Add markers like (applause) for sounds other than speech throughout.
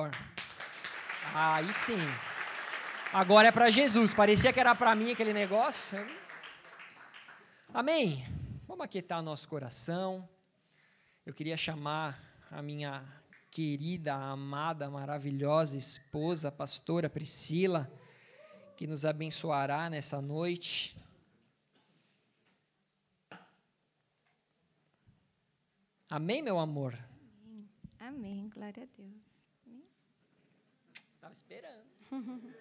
melhor. Aí sim. Agora é para Jesus. Parecia que era para mim aquele negócio. Amém. Vamos aquietar nosso coração. Eu queria chamar a minha querida, amada, maravilhosa esposa, pastora Priscila, que nos abençoará nessa noite. Amém, meu amor? Amém, Amém. glória a Deus. Estava esperando. (laughs)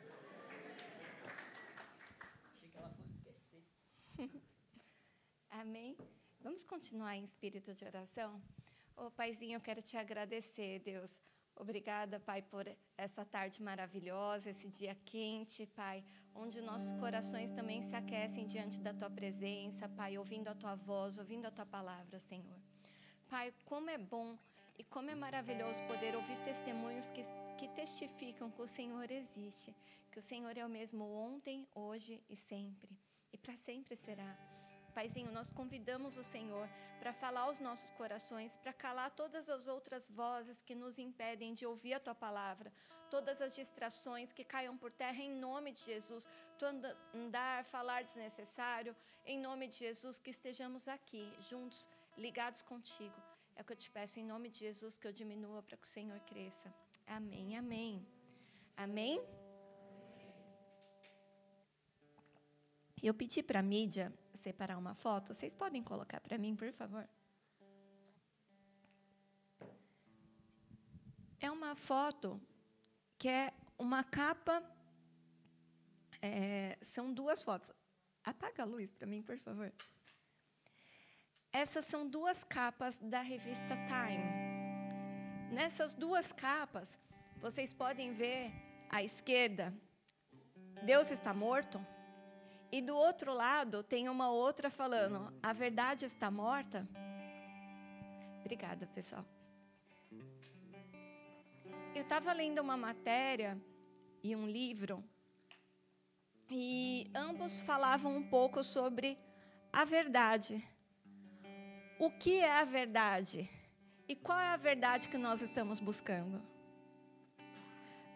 Achei que ela fosse esquecer. (laughs) Amém. Vamos continuar em espírito de oração? Ô, oh, Paizinho, eu quero te agradecer, Deus. Obrigada, Pai, por essa tarde maravilhosa, esse dia quente, Pai, onde nossos corações também se aquecem diante da Tua presença, Pai, ouvindo a Tua voz, ouvindo a Tua palavra, Senhor. Pai, como é bom e como é maravilhoso poder ouvir testemunhos que, que testificam que o Senhor existe, que o Senhor é o mesmo ontem, hoje e sempre, e para sempre será. Paizinho, nós convidamos o Senhor para falar aos nossos corações, para calar todas as outras vozes que nos impedem de ouvir a tua palavra, todas as distrações que caiam por terra em nome de Jesus, tu andar, falar desnecessário, em nome de Jesus, que estejamos aqui juntos ligados contigo. É o que eu te peço em nome de Jesus que eu diminua para que o Senhor cresça. Amém, amém. Amém? Eu pedi para a mídia separar uma foto. Vocês podem colocar para mim, por favor? É uma foto que é uma capa. É, são duas fotos. Apaga a luz para mim, por favor. Essas são duas capas da revista Time. Nessas duas capas, vocês podem ver à esquerda, Deus está morto. E do outro lado tem uma outra falando, a verdade está morta. Obrigada, pessoal. Eu estava lendo uma matéria e um livro, e ambos falavam um pouco sobre a verdade o que é a verdade e qual é a verdade que nós estamos buscando.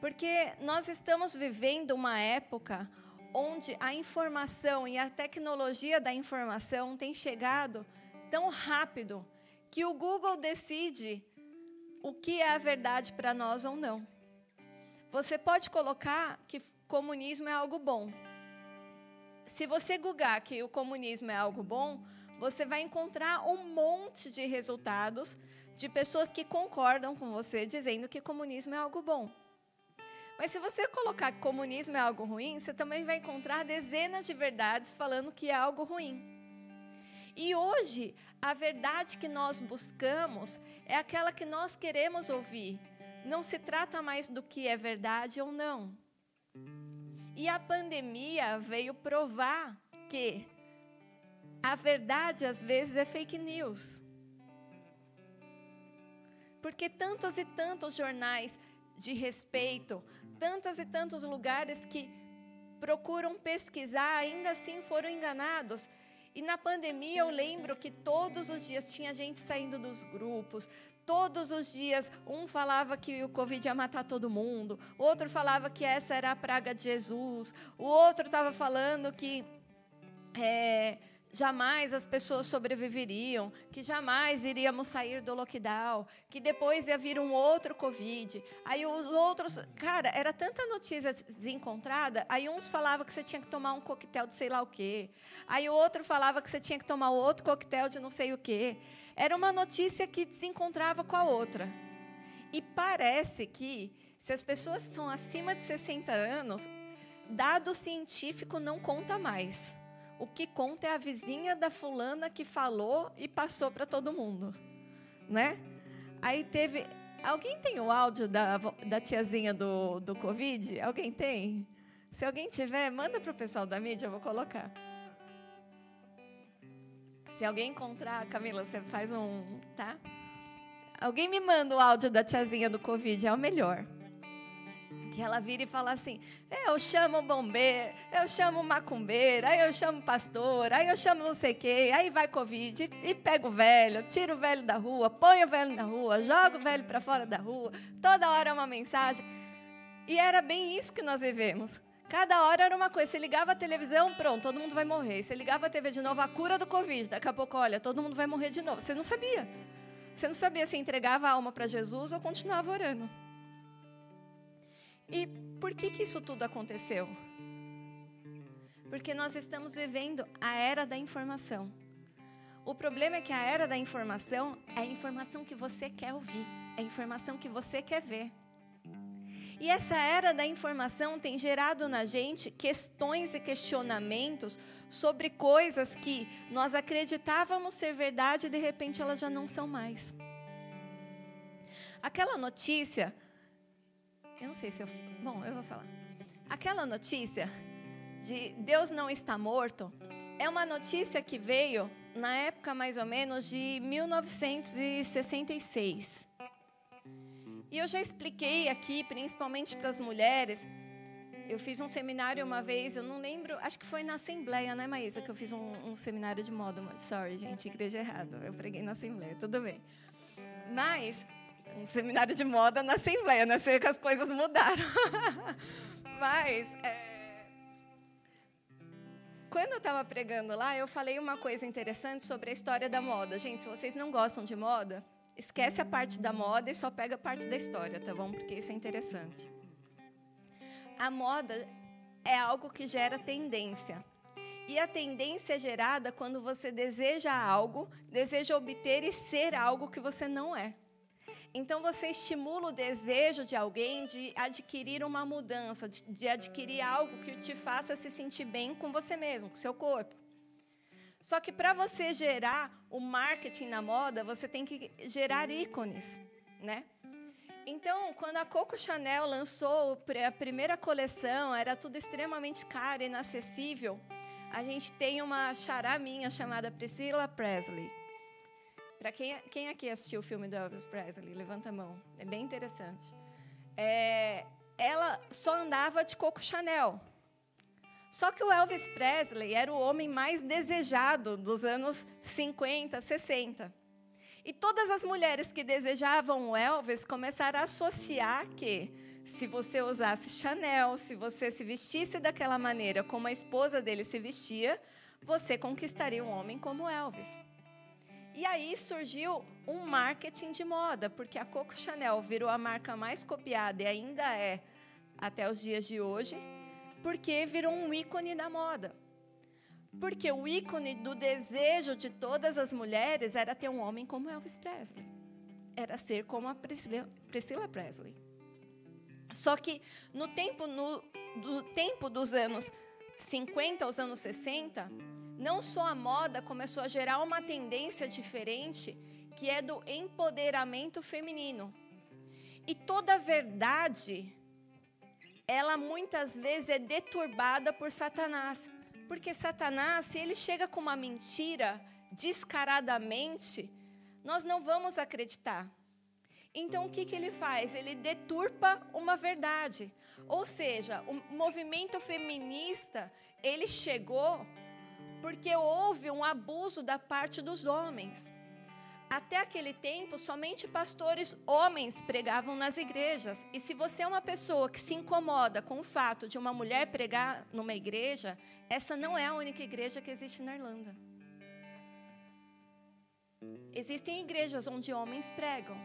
Porque nós estamos vivendo uma época onde a informação e a tecnologia da informação tem chegado tão rápido que o Google decide o que é a verdade para nós ou não. Você pode colocar que comunismo é algo bom. Se você googar que o comunismo é algo bom, você vai encontrar um monte de resultados de pessoas que concordam com você, dizendo que comunismo é algo bom. Mas se você colocar que comunismo é algo ruim, você também vai encontrar dezenas de verdades falando que é algo ruim. E hoje, a verdade que nós buscamos é aquela que nós queremos ouvir. Não se trata mais do que é verdade ou não. E a pandemia veio provar que a verdade às vezes é fake news. Porque tantos e tantos jornais de respeito, tantos e tantos lugares que procuram pesquisar, ainda assim foram enganados. E na pandemia eu lembro que todos os dias tinha gente saindo dos grupos, todos os dias um falava que o Covid ia matar todo mundo, outro falava que essa era a praga de Jesus, o outro estava falando que é, jamais as pessoas sobreviveriam, que jamais iríamos sair do lockdown, que depois ia vir um outro Covid. Aí os outros, cara, era tanta notícia desencontrada, aí uns falavam que você tinha que tomar um coquetel de sei lá o quê. Aí o outro falava que você tinha que tomar outro coquetel de não sei o quê. Era uma notícia que desencontrava com a outra. E parece que se as pessoas são acima de 60 anos, dado científico não conta mais. O que conta é a vizinha da fulana que falou e passou para todo mundo, né? Aí teve. Alguém tem o áudio da, da tiazinha do, do Covid? Alguém tem? Se alguém tiver, manda para o pessoal da mídia, eu vou colocar. Se alguém encontrar, Camila, você faz um. Tá? Alguém me manda o áudio da tiazinha do Covid, é o melhor. Que ela vira e fala assim: eu chamo bombeiro, eu chamo macumbeiro, aí eu chamo pastor, aí eu chamo não sei quem, aí vai Covid, e, e o velho, tira o velho da rua, põe o velho na rua, joga o velho para fora da rua, toda hora é uma mensagem. E era bem isso que nós vivemos. Cada hora era uma coisa. Você ligava a televisão, pronto, todo mundo vai morrer. Você ligava a TV de novo, a cura do Covid. Daqui a pouco, olha, todo mundo vai morrer de novo. Você não sabia. Você não sabia se entregava a alma para Jesus ou continuava orando. E por que, que isso tudo aconteceu? Porque nós estamos vivendo a era da informação. O problema é que a era da informação é a informação que você quer ouvir, é a informação que você quer ver. E essa era da informação tem gerado na gente questões e questionamentos sobre coisas que nós acreditávamos ser verdade e de repente elas já não são mais. Aquela notícia, eu não sei se eu. Bom, eu vou falar. Aquela notícia de Deus não está morto é uma notícia que veio na época mais ou menos de 1966. E eu já expliquei aqui, principalmente para as mulheres. Eu fiz um seminário uma vez, eu não lembro, acho que foi na Assembleia, né, Maísa, que eu fiz um, um seminário de moda. Sorry, gente, igreja errada. Eu preguei na Assembleia, tudo bem. Mas, um seminário de moda na Assembleia, né? Sei que as coisas mudaram. (laughs) Mas, é... quando eu estava pregando lá, eu falei uma coisa interessante sobre a história da moda. Gente, se vocês não gostam de moda, Esquece a parte da moda e só pega a parte da história, tá bom? Porque isso é interessante. A moda é algo que gera tendência. E a tendência é gerada quando você deseja algo, deseja obter e ser algo que você não é. Então você estimula o desejo de alguém de adquirir uma mudança, de, de adquirir algo que te faça se sentir bem com você mesmo, com seu corpo. Só que para você gerar o marketing na moda, você tem que gerar ícones, né? Então, quando a Coco Chanel lançou a primeira coleção, era tudo extremamente caro e inacessível. A gente tem uma chará minha chamada Priscilla Presley. Para quem, quem aqui assistiu o filme do Elvis Presley? Levanta a mão. É bem interessante. É, ela só andava de Coco Chanel. Só que o Elvis Presley era o homem mais desejado dos anos 50, 60. E todas as mulheres que desejavam o Elvis começaram a associar que se você usasse Chanel, se você se vestisse daquela maneira como a esposa dele se vestia, você conquistaria um homem como Elvis. E aí surgiu um marketing de moda, porque a Coco Chanel virou a marca mais copiada e ainda é até os dias de hoje porque virou um ícone da moda. Porque o ícone do desejo de todas as mulheres era ter um homem como Elvis Presley. Era ser como a Priscilla, Priscilla Presley. Só que no tempo, no, do tempo dos anos 50 aos anos 60, não só a moda começou a gerar uma tendência diferente, que é do empoderamento feminino. E toda verdade ela muitas vezes é deturbada por Satanás. Porque Satanás, se ele chega com uma mentira descaradamente, nós não vamos acreditar. Então, o que, que ele faz? Ele deturpa uma verdade. Ou seja, o movimento feminista, ele chegou porque houve um abuso da parte dos homens. Até aquele tempo, somente pastores homens pregavam nas igrejas. E se você é uma pessoa que se incomoda com o fato de uma mulher pregar numa igreja, essa não é a única igreja que existe na Irlanda. Existem igrejas onde homens pregam,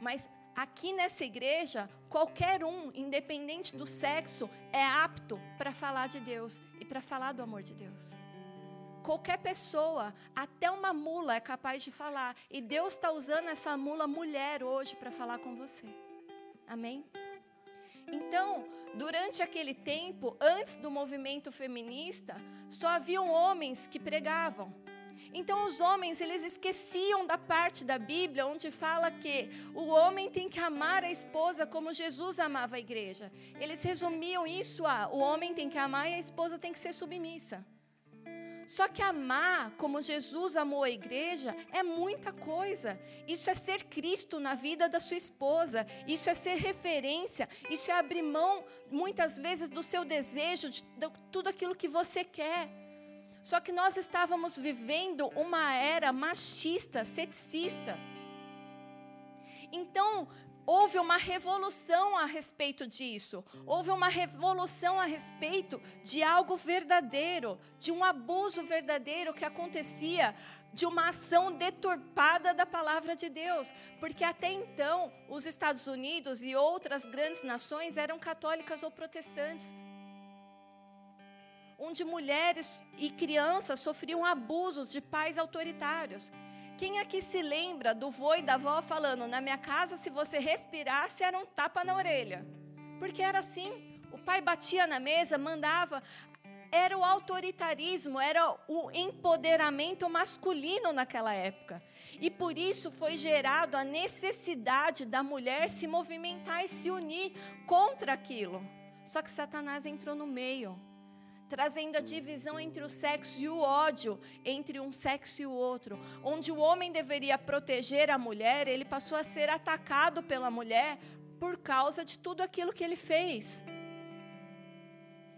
mas aqui nessa igreja, qualquer um, independente do sexo, é apto para falar de Deus e para falar do amor de Deus qualquer pessoa, até uma mula é capaz de falar. E Deus está usando essa mula mulher hoje para falar com você. Amém? Então, durante aquele tempo, antes do movimento feminista, só haviam homens que pregavam. Então os homens, eles esqueciam da parte da Bíblia onde fala que o homem tem que amar a esposa como Jesus amava a igreja. Eles resumiam isso a o homem tem que amar e a esposa tem que ser submissa. Só que amar como Jesus amou a igreja é muita coisa. Isso é ser Cristo na vida da sua esposa. Isso é ser referência. Isso é abrir mão, muitas vezes, do seu desejo, de tudo aquilo que você quer. Só que nós estávamos vivendo uma era machista, sexista. Então, houve uma revolução a respeito disso. Houve uma revolução a respeito de algo verdadeiro, de um abuso verdadeiro que acontecia, de uma ação deturpada da palavra de Deus. Porque até então, os Estados Unidos e outras grandes nações eram católicas ou protestantes. Onde mulheres e crianças sofriam abusos de pais autoritários. Quem aqui se lembra do vô e da avó falando, na minha casa, se você respirasse, era um tapa na orelha? Porque era assim. O pai batia na mesa, mandava. Era o autoritarismo, era o empoderamento masculino naquela época. E por isso foi gerado a necessidade da mulher se movimentar e se unir contra aquilo. Só que Satanás entrou no meio trazendo a divisão entre o sexo e o ódio entre um sexo e o outro. Onde o homem deveria proteger a mulher, ele passou a ser atacado pela mulher por causa de tudo aquilo que ele fez.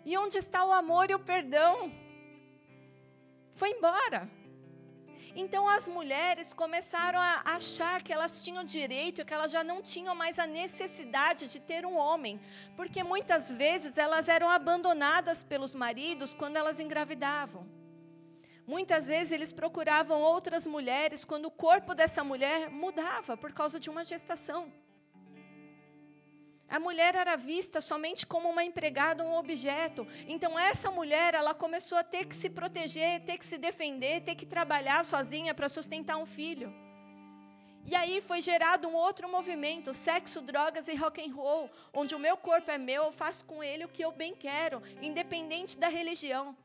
E onde está o amor e o perdão? Foi embora. Então as mulheres começaram a achar que elas tinham direito, que elas já não tinham mais a necessidade de ter um homem, porque muitas vezes elas eram abandonadas pelos maridos quando elas engravidavam. Muitas vezes eles procuravam outras mulheres quando o corpo dessa mulher mudava por causa de uma gestação. A mulher era vista somente como uma empregada, um objeto. Então essa mulher, ela começou a ter que se proteger, ter que se defender, ter que trabalhar sozinha para sustentar um filho. E aí foi gerado um outro movimento, sexo, drogas e rock and roll, onde o meu corpo é meu, eu faço com ele o que eu bem quero, independente da religião.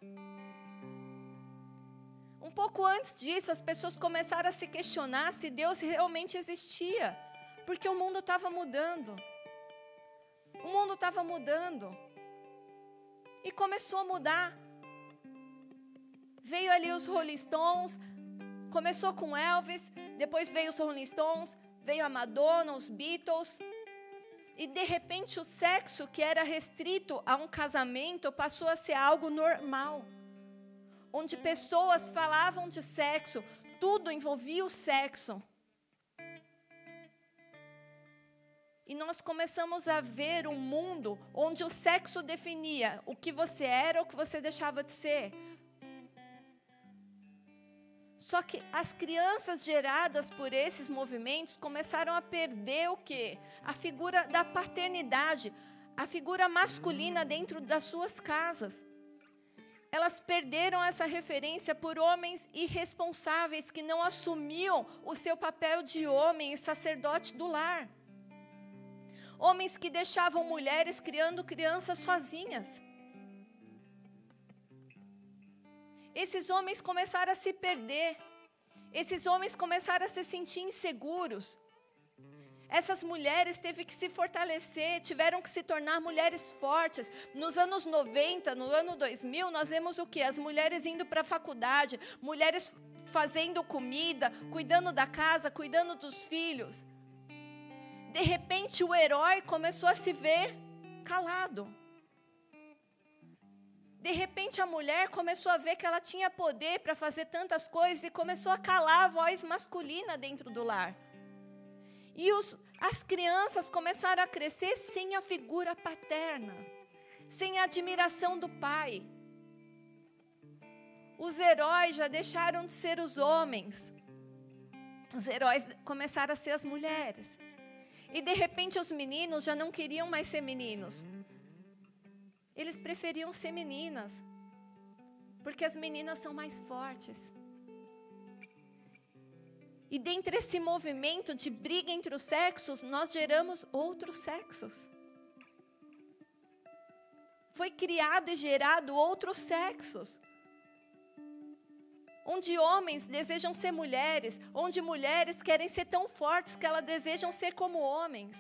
Um pouco antes disso, as pessoas começaram a se questionar se Deus realmente existia, porque o mundo estava mudando. O mundo estava mudando. E começou a mudar. Veio ali os Rolling Stones, começou com Elvis, depois veio os Rolling Stones, veio a Madonna, os Beatles. E de repente o sexo que era restrito a um casamento passou a ser algo normal. Onde pessoas falavam de sexo, tudo envolvia o sexo. E nós começamos a ver um mundo onde o sexo definia o que você era ou o que você deixava de ser. Só que as crianças geradas por esses movimentos começaram a perder o quê? A figura da paternidade, a figura masculina dentro das suas casas. Elas perderam essa referência por homens irresponsáveis que não assumiam o seu papel de homem e sacerdote do lar homens que deixavam mulheres criando crianças sozinhas. Esses homens começaram a se perder. Esses homens começaram a se sentir inseguros. Essas mulheres teve que se fortalecer, tiveram que se tornar mulheres fortes. Nos anos 90, no ano 2000, nós vemos o que? As mulheres indo para a faculdade, mulheres fazendo comida, cuidando da casa, cuidando dos filhos de repente o herói começou a se ver calado. De repente a mulher começou a ver que ela tinha poder para fazer tantas coisas e começou a calar a voz masculina dentro do lar. E os, as crianças começaram a crescer sem a figura paterna, sem a admiração do pai. Os heróis já deixaram de ser os homens. Os heróis começaram a ser as mulheres. E de repente os meninos já não queriam mais ser meninos. Eles preferiam ser meninas. Porque as meninas são mais fortes. E dentre esse movimento de briga entre os sexos, nós geramos outros sexos. Foi criado e gerado outros sexos onde homens desejam ser mulheres, onde mulheres querem ser tão fortes que elas desejam ser como homens.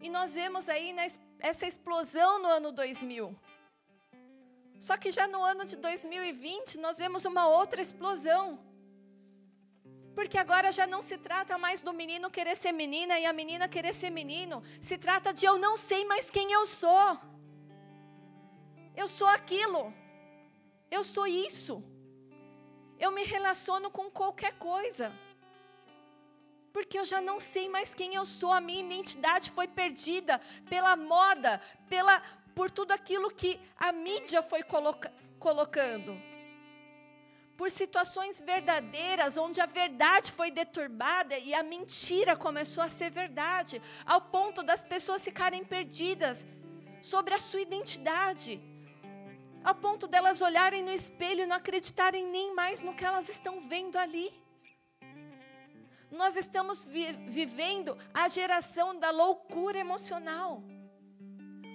E nós vemos aí essa explosão no ano 2000, Só que já no ano de 2020 nós vemos uma outra explosão. Porque agora já não se trata mais do menino querer ser menina e a menina querer ser menino. Se trata de eu não sei mais quem eu sou. Eu sou aquilo. Eu sou isso. Eu me relaciono com qualquer coisa. Porque eu já não sei mais quem eu sou. A minha identidade foi perdida pela moda, pela por tudo aquilo que a mídia foi coloca, colocando. Por situações verdadeiras, onde a verdade foi deturbada e a mentira começou a ser verdade, ao ponto das pessoas ficarem perdidas sobre a sua identidade, ao ponto delas olharem no espelho e não acreditarem nem mais no que elas estão vendo ali. Nós estamos vi vivendo a geração da loucura emocional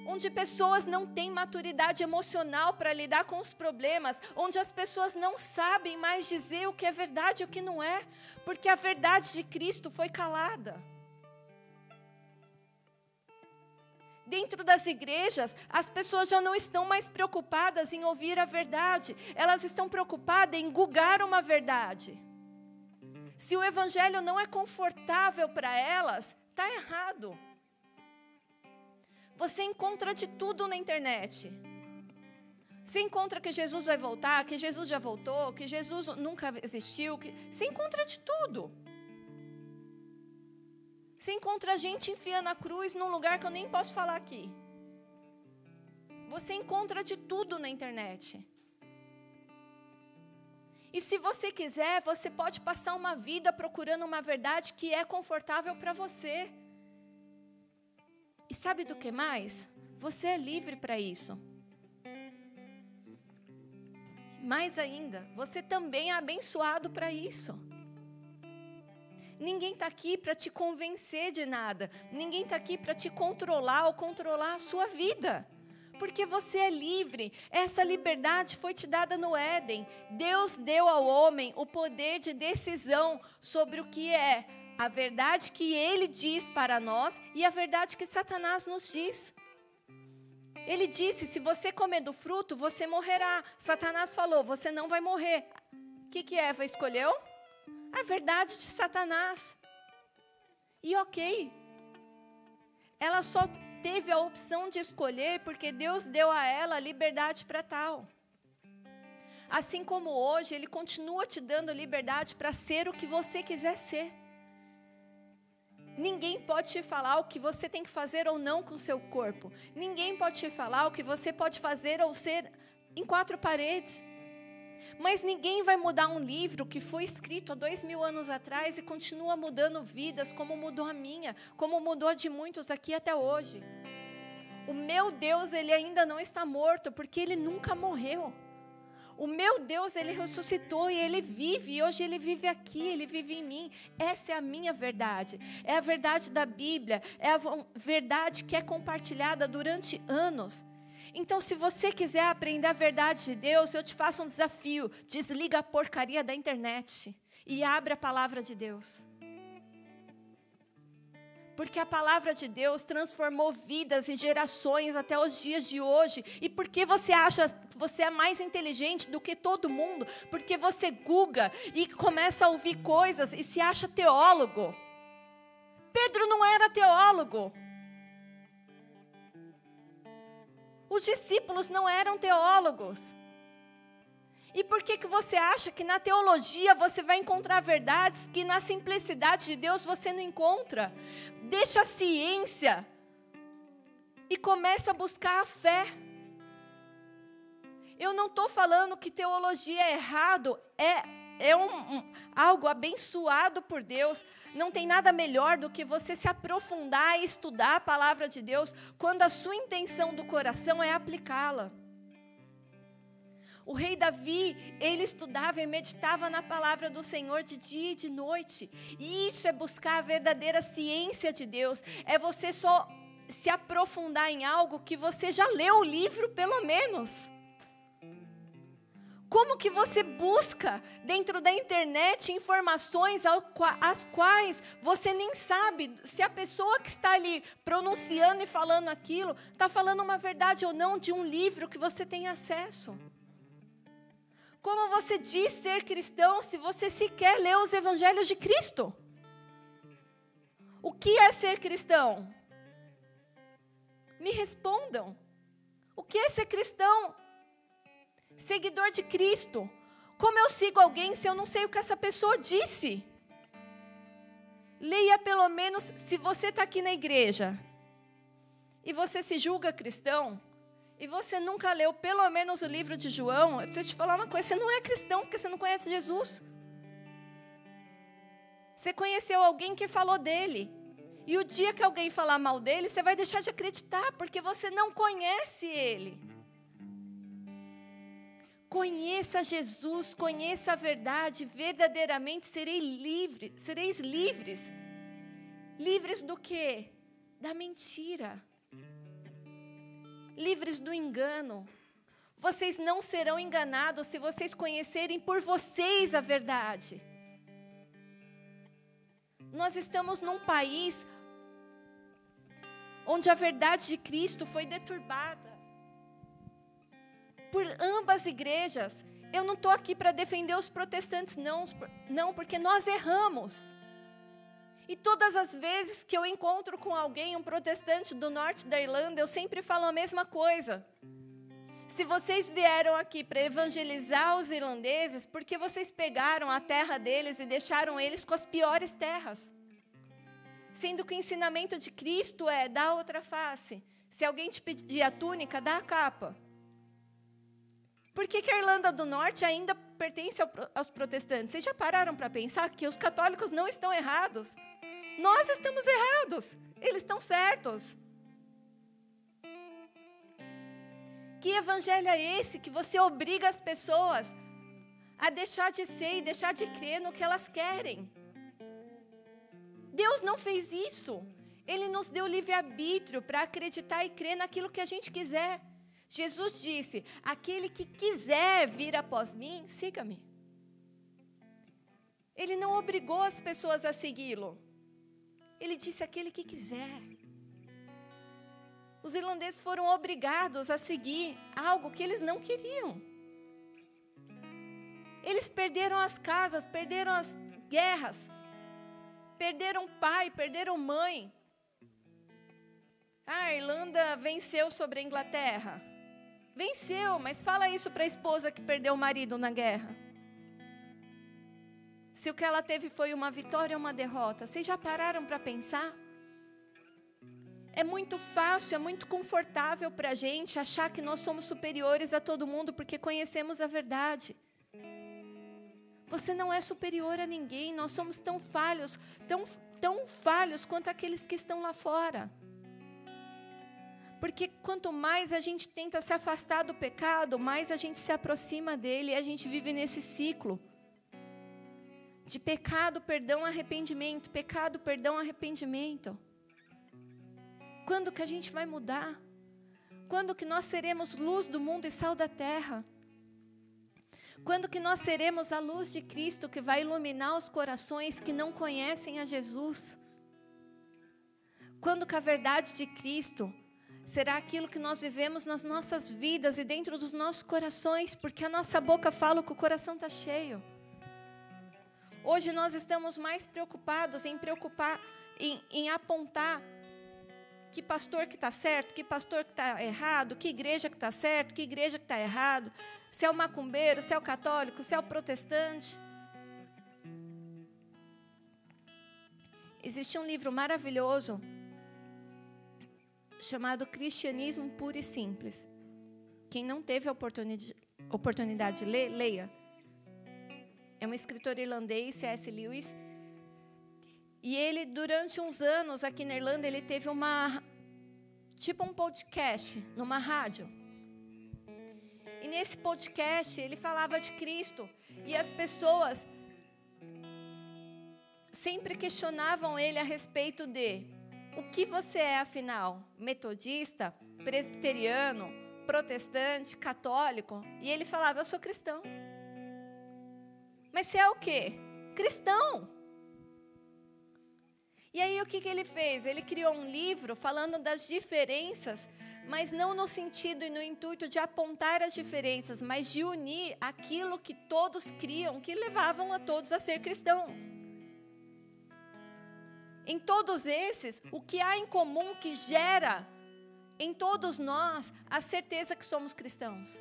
onde pessoas não têm maturidade emocional para lidar com os problemas, onde as pessoas não sabem mais dizer o que é verdade e o que não é, porque a verdade de Cristo foi calada. Dentro das igrejas, as pessoas já não estão mais preocupadas em ouvir a verdade, elas estão preocupadas em gugar uma verdade. Se o evangelho não é confortável para elas, está errado. Você encontra de tudo na internet. Você encontra que Jesus vai voltar, que Jesus já voltou, que Jesus nunca existiu. Que... Você encontra de tudo. Você encontra gente enfiando a cruz num lugar que eu nem posso falar aqui. Você encontra de tudo na internet. E se você quiser, você pode passar uma vida procurando uma verdade que é confortável para você. E sabe do que mais? Você é livre para isso. Mais ainda, você também é abençoado para isso. Ninguém está aqui para te convencer de nada. Ninguém está aqui para te controlar ou controlar a sua vida. Porque você é livre. Essa liberdade foi te dada no Éden. Deus deu ao homem o poder de decisão sobre o que é a verdade que ele diz para nós e a verdade que Satanás nos diz. Ele disse: se você comer do fruto, você morrerá. Satanás falou: você não vai morrer. O que, que Eva escolheu? A verdade de Satanás. E ok. Ela só teve a opção de escolher porque Deus deu a ela liberdade para tal. Assim como hoje, Ele continua te dando liberdade para ser o que você quiser ser. Ninguém pode te falar o que você tem que fazer ou não com o seu corpo. Ninguém pode te falar o que você pode fazer ou ser em quatro paredes. Mas ninguém vai mudar um livro que foi escrito há dois mil anos atrás e continua mudando vidas, como mudou a minha, como mudou a de muitos aqui até hoje. O meu Deus, ele ainda não está morto, porque ele nunca morreu. O meu Deus, ele ressuscitou e ele vive, e hoje ele vive aqui, ele vive em mim. Essa é a minha verdade. É a verdade da Bíblia, é a verdade que é compartilhada durante anos. Então, se você quiser aprender a verdade de Deus, eu te faço um desafio: desliga a porcaria da internet e abre a palavra de Deus porque a palavra de Deus transformou vidas e gerações até os dias de hoje. E porque você acha que você é mais inteligente do que todo mundo? Porque você guga e começa a ouvir coisas e se acha teólogo. Pedro não era teólogo. Os discípulos não eram teólogos. E por que, que você acha que na teologia você vai encontrar verdades que na simplicidade de Deus você não encontra? Deixa a ciência e começa a buscar a fé. Eu não estou falando que teologia é errado, é é um, um, algo abençoado por Deus. Não tem nada melhor do que você se aprofundar e estudar a palavra de Deus quando a sua intenção do coração é aplicá-la. O rei Davi, ele estudava e meditava na palavra do Senhor de dia e de noite. E isso é buscar a verdadeira ciência de Deus. É você só se aprofundar em algo que você já leu o livro, pelo menos. Como que você busca dentro da internet informações as quais você nem sabe se a pessoa que está ali pronunciando e falando aquilo está falando uma verdade ou não de um livro que você tem acesso? Como você diz ser cristão se você sequer lê os evangelhos de Cristo? O que é ser cristão? Me respondam. O que é ser cristão? Seguidor de Cristo. Como eu sigo alguém se eu não sei o que essa pessoa disse? Leia pelo menos, se você está aqui na igreja e você se julga cristão, e você nunca leu pelo menos o livro de João, eu preciso te falar uma coisa: você não é cristão porque você não conhece Jesus. Você conheceu alguém que falou dele. E o dia que alguém falar mal dele, você vai deixar de acreditar, porque você não conhece ele. Conheça Jesus, conheça a verdade, verdadeiramente serei livre, sereis livres. Livres do quê? Da mentira. Livres do engano. Vocês não serão enganados se vocês conhecerem por vocês a verdade. Nós estamos num país onde a verdade de Cristo foi deturbada por ambas igrejas. Eu não estou aqui para defender os protestantes, não, não, porque nós erramos. E todas as vezes que eu encontro com alguém, um protestante do norte da Irlanda, eu sempre falo a mesma coisa. Se vocês vieram aqui para evangelizar os irlandeses, porque vocês pegaram a terra deles e deixaram eles com as piores terras? Sendo que o ensinamento de Cristo é dá outra face. Se alguém te pedir a túnica, dá a capa. Por que, que a Irlanda do Norte ainda pertence aos protestantes? Vocês já pararam para pensar que os católicos não estão errados? Nós estamos errados, eles estão certos. Que evangelho é esse que você obriga as pessoas a deixar de ser e deixar de crer no que elas querem? Deus não fez isso. Ele nos deu livre-arbítrio para acreditar e crer naquilo que a gente quiser. Jesus disse: Aquele que quiser vir após mim, siga-me. Ele não obrigou as pessoas a segui-lo. Ele disse: Aquele que quiser. Os irlandeses foram obrigados a seguir algo que eles não queriam. Eles perderam as casas, perderam as guerras, perderam pai, perderam mãe. A Irlanda venceu sobre a Inglaterra. Venceu, mas fala isso para a esposa que perdeu o marido na guerra. Se o que ela teve foi uma vitória ou uma derrota, vocês já pararam para pensar? É muito fácil, é muito confortável para a gente achar que nós somos superiores a todo mundo porque conhecemos a verdade. Você não é superior a ninguém, nós somos tão falhos, tão, tão falhos quanto aqueles que estão lá fora. Porque quanto mais a gente tenta se afastar do pecado, mais a gente se aproxima dele e a gente vive nesse ciclo de pecado, perdão, arrependimento, pecado, perdão, arrependimento. Quando que a gente vai mudar? Quando que nós seremos luz do mundo e sal da terra? Quando que nós seremos a luz de Cristo que vai iluminar os corações que não conhecem a Jesus? Quando que a verdade de Cristo será aquilo que nós vivemos nas nossas vidas e dentro dos nossos corações, porque a nossa boca fala que o coração está cheio. Hoje nós estamos mais preocupados em preocupar, em, em apontar que pastor que está certo, que pastor que está errado, que igreja que está certo, que igreja que está errado, se é o macumbeiro, se é o católico, se é o protestante. Existe um livro maravilhoso chamado Cristianismo Puro e Simples. Quem não teve a oportunidade, oportunidade de ler, leia. É um escritor irlandês, C.S. Lewis. E ele, durante uns anos aqui na Irlanda, ele teve uma. tipo um podcast numa rádio. E nesse podcast ele falava de Cristo. E as pessoas sempre questionavam ele a respeito de o que você é, afinal? Metodista? Presbiteriano? Protestante? Católico? E ele falava: Eu sou cristão. Mas você é o quê? Cristão. E aí o que, que ele fez? Ele criou um livro falando das diferenças, mas não no sentido e no intuito de apontar as diferenças, mas de unir aquilo que todos criam, que levavam a todos a ser cristãos. Em todos esses, o que há em comum que gera em todos nós a certeza que somos cristãos?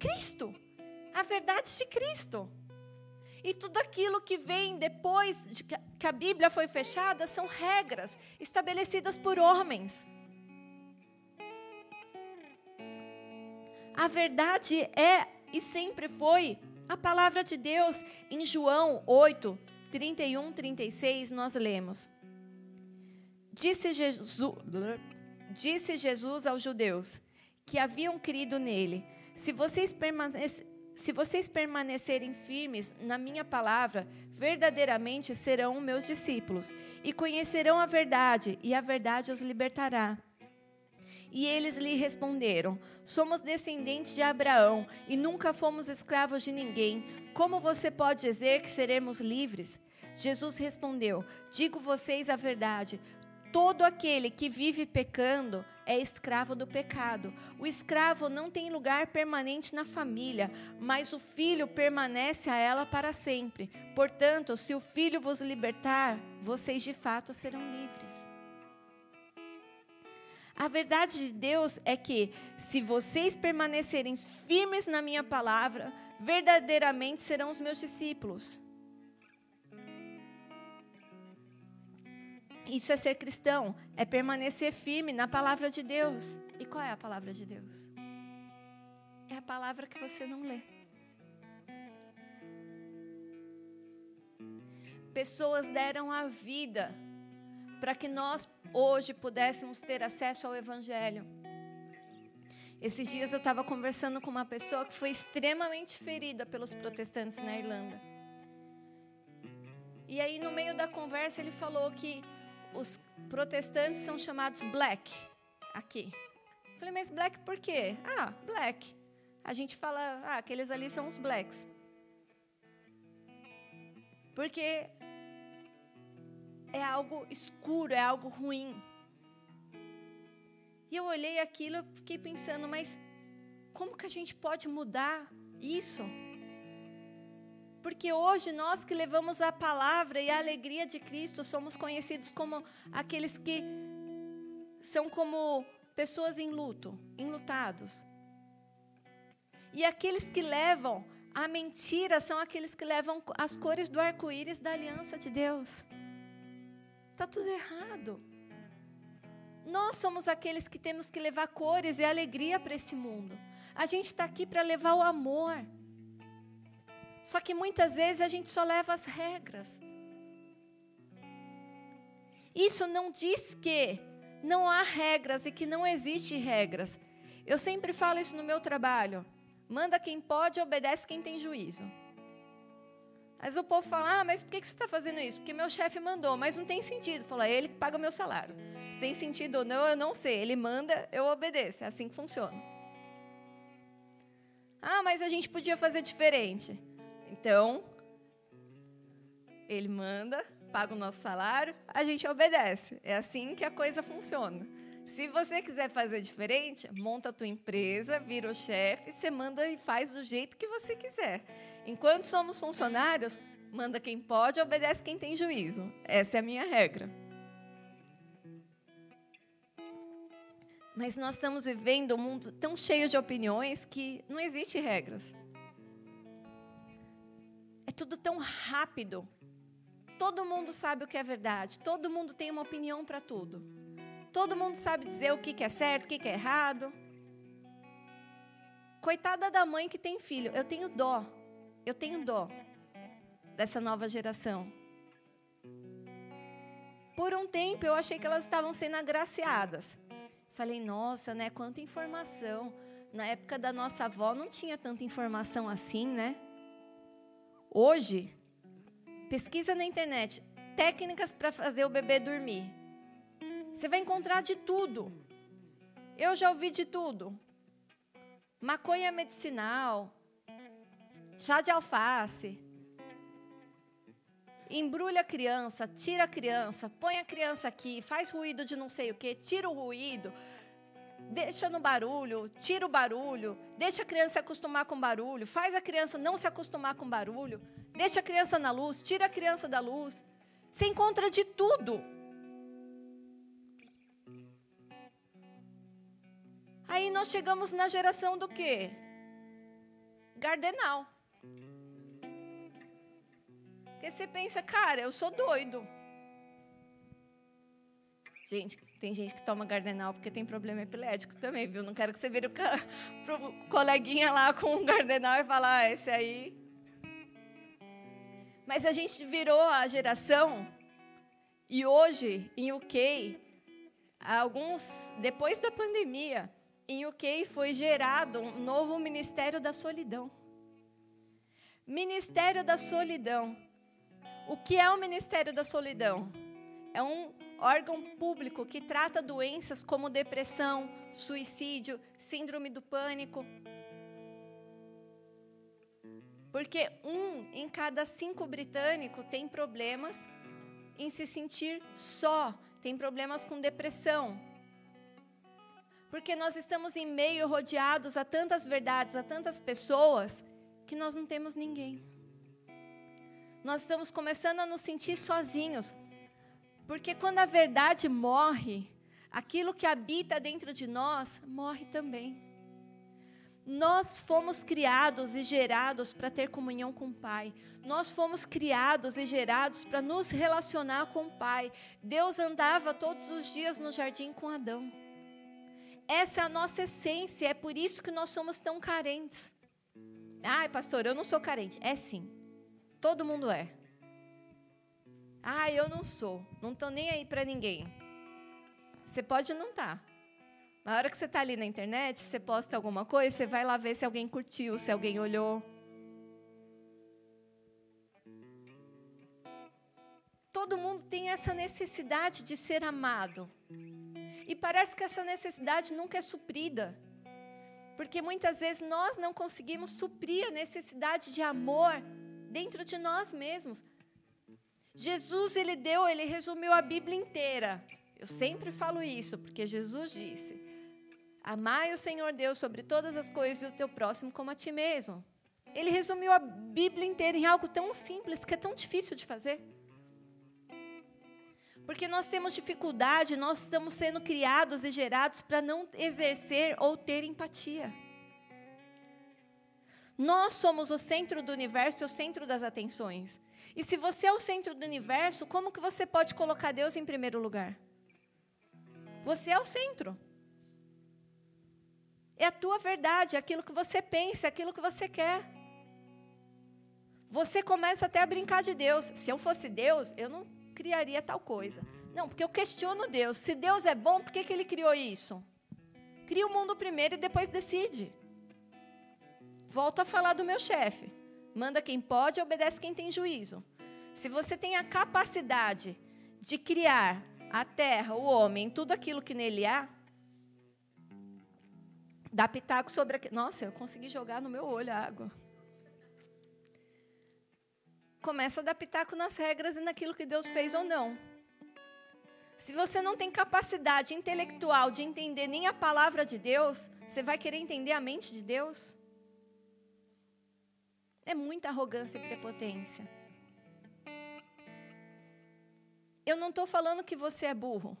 Cristo, a verdade de Cristo. E tudo aquilo que vem depois de que a Bíblia foi fechada são regras estabelecidas por homens. A verdade é e sempre foi a palavra de Deus. Em João 8, 31, 36, nós lemos: Disse Jesus, disse Jesus aos judeus que haviam crido nele: Se vocês, se vocês permanecerem firmes na minha palavra, verdadeiramente serão meus discípulos e conhecerão a verdade, e a verdade os libertará. E eles lhe responderam: Somos descendentes de Abraão e nunca fomos escravos de ninguém. Como você pode dizer que seremos livres? Jesus respondeu: Digo vocês a verdade. Todo aquele que vive pecando é escravo do pecado. O escravo não tem lugar permanente na família, mas o filho permanece a ela para sempre. Portanto, se o filho vos libertar, vocês de fato serão livres. A verdade de Deus é que, se vocês permanecerem firmes na minha palavra, verdadeiramente serão os meus discípulos. Isso é ser cristão, é permanecer firme na palavra de Deus. E qual é a palavra de Deus? É a palavra que você não lê. Pessoas deram a vida para que nós hoje pudéssemos ter acesso ao Evangelho. Esses dias eu estava conversando com uma pessoa que foi extremamente ferida pelos protestantes na Irlanda. E aí, no meio da conversa, ele falou que os protestantes são chamados black aqui. Falei, mas black por quê? Ah, black. A gente fala, ah, aqueles ali são os blacks. Porque é algo escuro, é algo ruim. E eu olhei aquilo e fiquei pensando, mas como que a gente pode mudar isso? Porque hoje nós que levamos a palavra e a alegria de Cristo somos conhecidos como aqueles que são como pessoas em luto, enlutados. E aqueles que levam a mentira são aqueles que levam as cores do arco-íris da aliança de Deus. Está tudo errado. Nós somos aqueles que temos que levar cores e alegria para esse mundo. A gente está aqui para levar o amor. Só que muitas vezes a gente só leva as regras. Isso não diz que não há regras e que não existe regras. Eu sempre falo isso no meu trabalho. Manda quem pode, obedece quem tem juízo. Mas o povo fala, ah, mas por que você está fazendo isso? Porque meu chefe mandou, mas não tem sentido. Fala, ele que paga o meu salário. Se tem sentido ou não, eu não sei. Ele manda, eu obedeço. É assim que funciona. Ah, mas a gente podia fazer diferente. Então, ele manda, paga o nosso salário, a gente obedece. É assim que a coisa funciona. Se você quiser fazer diferente, monta a tua empresa, vira o chefe, você manda e faz do jeito que você quiser. Enquanto somos funcionários, manda quem pode, obedece quem tem juízo. Essa é a minha regra. Mas nós estamos vivendo um mundo tão cheio de opiniões que não existe regras. É tudo tão rápido. Todo mundo sabe o que é verdade. Todo mundo tem uma opinião para tudo. Todo mundo sabe dizer o que é certo, o que é errado. Coitada da mãe que tem filho. Eu tenho dó. Eu tenho dó dessa nova geração. Por um tempo eu achei que elas estavam sendo agraciadas. Falei, nossa, né? Quanta informação. Na época da nossa avó não tinha tanta informação assim, né? Hoje, pesquisa na internet técnicas para fazer o bebê dormir. Você vai encontrar de tudo. Eu já ouvi de tudo. Maconha medicinal, chá de alface. Embrulha a criança, tira a criança, põe a criança aqui, faz ruído de não sei o que, tira o ruído, deixa no barulho, tira o barulho, deixa a criança se acostumar com barulho, faz a criança não se acostumar com barulho, deixa a criança na luz, tira a criança da luz. Você encontra de tudo. Aí nós chegamos na geração do quê? Gardenal. Porque você pensa, cara, eu sou doido. Gente, tem gente que toma gardenal porque tem problema epilético também, viu? Não quero que você vire para o coleguinha lá com um gardenal e falar, ah, esse aí. Mas a gente virou a geração e hoje, em UK, alguns depois da pandemia, em UK foi gerado um novo Ministério da Solidão. Ministério da Solidão. O que é o Ministério da Solidão? É um órgão público que trata doenças como depressão, suicídio, síndrome do pânico. Porque um em cada cinco britânicos tem problemas em se sentir só, tem problemas com depressão. Porque nós estamos em meio rodeados a tantas verdades, a tantas pessoas, que nós não temos ninguém. Nós estamos começando a nos sentir sozinhos, porque quando a verdade morre, aquilo que habita dentro de nós morre também. Nós fomos criados e gerados para ter comunhão com o Pai. Nós fomos criados e gerados para nos relacionar com o Pai. Deus andava todos os dias no jardim com Adão. Essa é a nossa essência, é por isso que nós somos tão carentes. Ai, pastor, eu não sou carente. É sim. Todo mundo é. Ah, eu não sou. Não estou nem aí para ninguém. Você pode não estar. Tá. Na hora que você está ali na internet, você posta alguma coisa, você vai lá ver se alguém curtiu, se alguém olhou. Todo mundo tem essa necessidade de ser amado. E parece que essa necessidade nunca é suprida. Porque muitas vezes nós não conseguimos suprir a necessidade de amor dentro de nós mesmos. Jesus, ele deu, ele resumiu a Bíblia inteira. Eu sempre falo isso, porque Jesus disse: Amai o Senhor Deus sobre todas as coisas e o teu próximo como a ti mesmo. Ele resumiu a Bíblia inteira em algo tão simples que é tão difícil de fazer. Porque nós temos dificuldade, nós estamos sendo criados e gerados para não exercer ou ter empatia. Nós somos o centro do universo e o centro das atenções. E se você é o centro do universo, como que você pode colocar Deus em primeiro lugar? Você é o centro. É a tua verdade, é aquilo que você pensa, é aquilo que você quer. Você começa até a brincar de Deus. Se eu fosse Deus, eu não criaria tal coisa. Não, porque eu questiono Deus. Se Deus é bom, por que, que ele criou isso? Cria o mundo primeiro e depois decide. Volto a falar do meu chefe. Manda quem pode, obedece quem tem juízo. Se você tem a capacidade de criar a terra, o homem, tudo aquilo que nele há, dá pitaco sobre aquilo. Nossa, eu consegui jogar no meu olho a água. Começa a dar pitaco nas regras e naquilo que Deus fez ou não. Se você não tem capacidade intelectual de entender nem a palavra de Deus, você vai querer entender a mente de Deus? É muita arrogância e prepotência. Eu não estou falando que você é burro.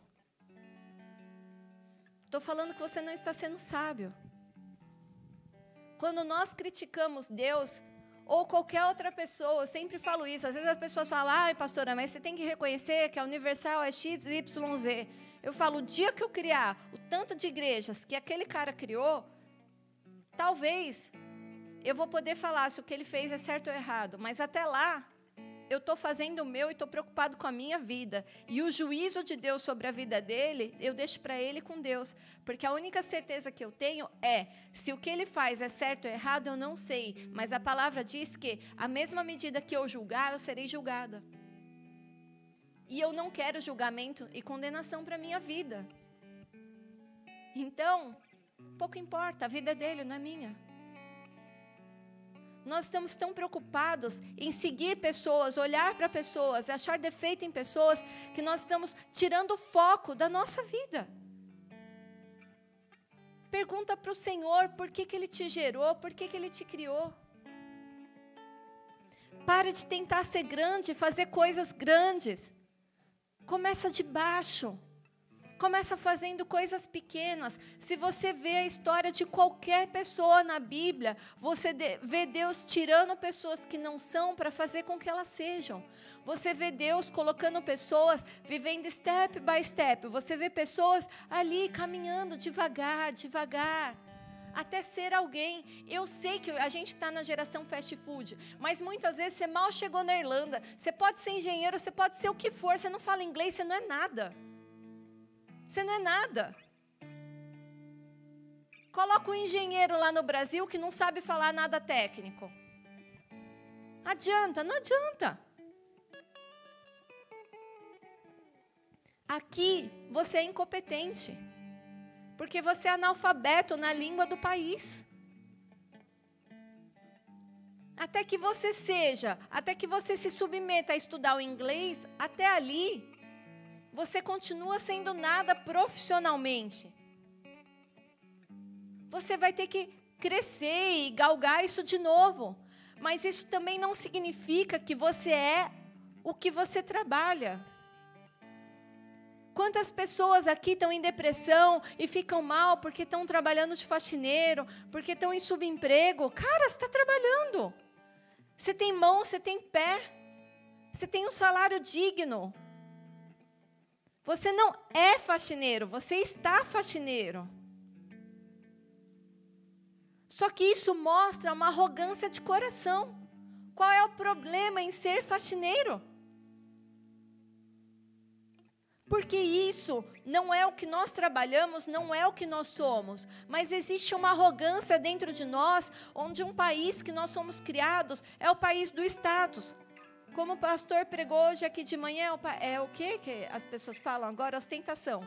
Estou falando que você não está sendo sábio. Quando nós criticamos Deus ou qualquer outra pessoa, eu sempre falo isso. Às vezes as pessoas falam, ai, pastora, mas você tem que reconhecer que a universal é X, Y, Z. Eu falo, o dia que eu criar o tanto de igrejas que aquele cara criou, talvez eu vou poder falar se o que ele fez é certo ou errado, mas até lá, eu estou fazendo o meu e estou preocupado com a minha vida. E o juízo de Deus sobre a vida dele, eu deixo para ele com Deus. Porque a única certeza que eu tenho é: se o que ele faz é certo ou errado, eu não sei. Mas a palavra diz que, a mesma medida que eu julgar, eu serei julgada. E eu não quero julgamento e condenação para a minha vida. Então, pouco importa, a vida é dele, não é minha. Nós estamos tão preocupados em seguir pessoas, olhar para pessoas, achar defeito em pessoas, que nós estamos tirando o foco da nossa vida. Pergunta para o Senhor por que, que Ele te gerou, por que, que Ele te criou. Para de tentar ser grande, fazer coisas grandes. Começa de baixo. Começa fazendo coisas pequenas. Se você vê a história de qualquer pessoa na Bíblia, você vê Deus tirando pessoas que não são para fazer com que elas sejam. Você vê Deus colocando pessoas vivendo step by step. Você vê pessoas ali caminhando devagar, devagar até ser alguém. Eu sei que a gente está na geração fast food, mas muitas vezes você mal chegou na Irlanda. Você pode ser engenheiro, você pode ser o que for, você não fala inglês, você não é nada. Você não é nada. Coloca um engenheiro lá no Brasil que não sabe falar nada técnico. Adianta? Não adianta. Aqui você é incompetente. Porque você é analfabeto na língua do país. Até que você seja, até que você se submeta a estudar o inglês, até ali você continua sendo nada profissionalmente. Você vai ter que crescer e galgar isso de novo. Mas isso também não significa que você é o que você trabalha. Quantas pessoas aqui estão em depressão e ficam mal porque estão trabalhando de faxineiro, porque estão em subemprego? Cara, você está trabalhando. Você tem mão, você tem pé. Você tem um salário digno. Você não é faxineiro, você está faxineiro. Só que isso mostra uma arrogância de coração. Qual é o problema em ser faxineiro? Porque isso não é o que nós trabalhamos, não é o que nós somos, mas existe uma arrogância dentro de nós, onde um país que nós somos criados é o país do status. Como o pastor pregou hoje aqui de manhã, é o que que as pessoas falam agora? Ostentação.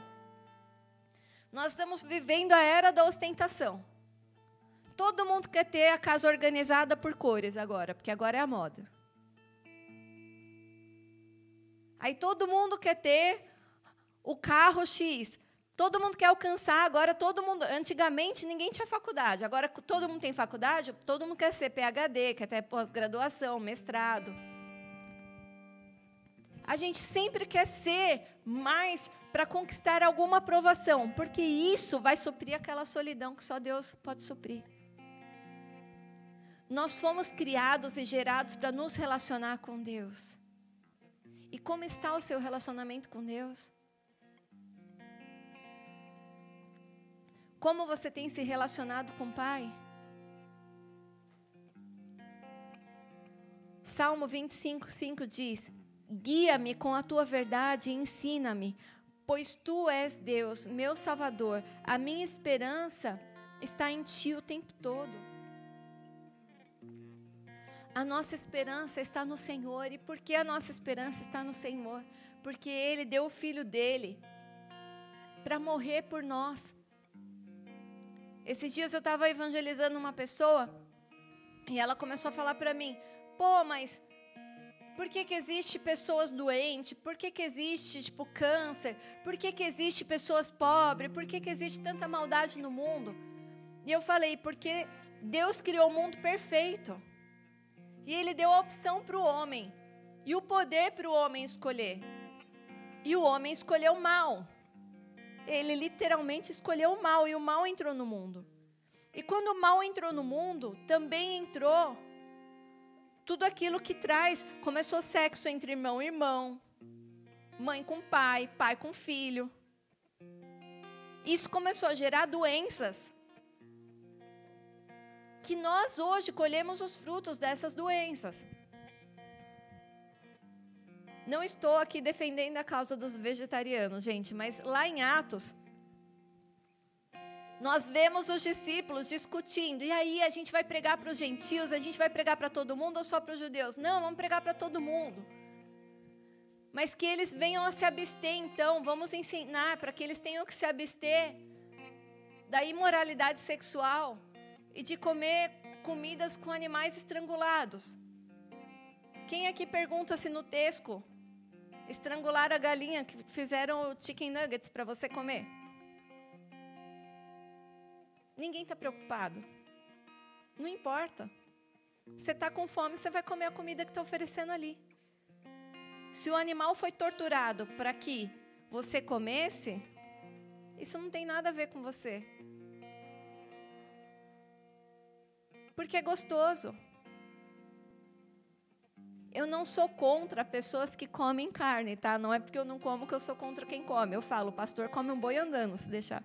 Nós estamos vivendo a era da ostentação. Todo mundo quer ter a casa organizada por cores agora, porque agora é a moda. Aí todo mundo quer ter o carro X. Todo mundo quer alcançar, agora todo mundo. Antigamente ninguém tinha faculdade, agora todo mundo tem faculdade, todo mundo quer ser PhD, quer ter pós-graduação, mestrado. A gente sempre quer ser mais para conquistar alguma aprovação, porque isso vai suprir aquela solidão que só Deus pode suprir. Nós fomos criados e gerados para nos relacionar com Deus. E como está o seu relacionamento com Deus? Como você tem se relacionado com o Pai? Salmo 25, 5 diz: Guia-me com a tua verdade e ensina-me, pois tu és Deus, meu Salvador. A minha esperança está em ti o tempo todo. A nossa esperança está no Senhor. E por que a nossa esperança está no Senhor? Porque Ele deu o Filho dele para morrer por nós. Esses dias eu estava evangelizando uma pessoa e ela começou a falar para mim: pô, mas por que, que existe pessoas doentes? Por que, que existe, tipo, câncer? Por que, que existe pessoas pobres? Por que, que existe tanta maldade no mundo? E eu falei, porque Deus criou o mundo perfeito. E Ele deu a opção para o homem. E o poder para o homem escolher. E o homem escolheu o mal. Ele literalmente escolheu o mal. E o mal entrou no mundo. E quando o mal entrou no mundo, também entrou tudo aquilo que traz. Começou sexo entre irmão e irmão, mãe com pai, pai com filho. Isso começou a gerar doenças. Que nós hoje colhemos os frutos dessas doenças. Não estou aqui defendendo a causa dos vegetarianos, gente, mas lá em Atos, nós vemos os discípulos discutindo, e aí a gente vai pregar para os gentios, a gente vai pregar para todo mundo ou só para os judeus? Não, vamos pregar para todo mundo. Mas que eles venham a se abster, então, vamos ensinar para que eles tenham que se abster da imoralidade sexual e de comer comidas com animais estrangulados. Quem aqui pergunta se no Tesco estrangularam a galinha que fizeram o chicken nuggets para você comer? Ninguém está preocupado. Não importa. Você está com fome, você vai comer a comida que está oferecendo ali. Se o animal foi torturado para que você comesse, isso não tem nada a ver com você. Porque é gostoso. Eu não sou contra pessoas que comem carne, tá? Não é porque eu não como que eu sou contra quem come. Eu falo, o pastor come um boi andando, se deixar.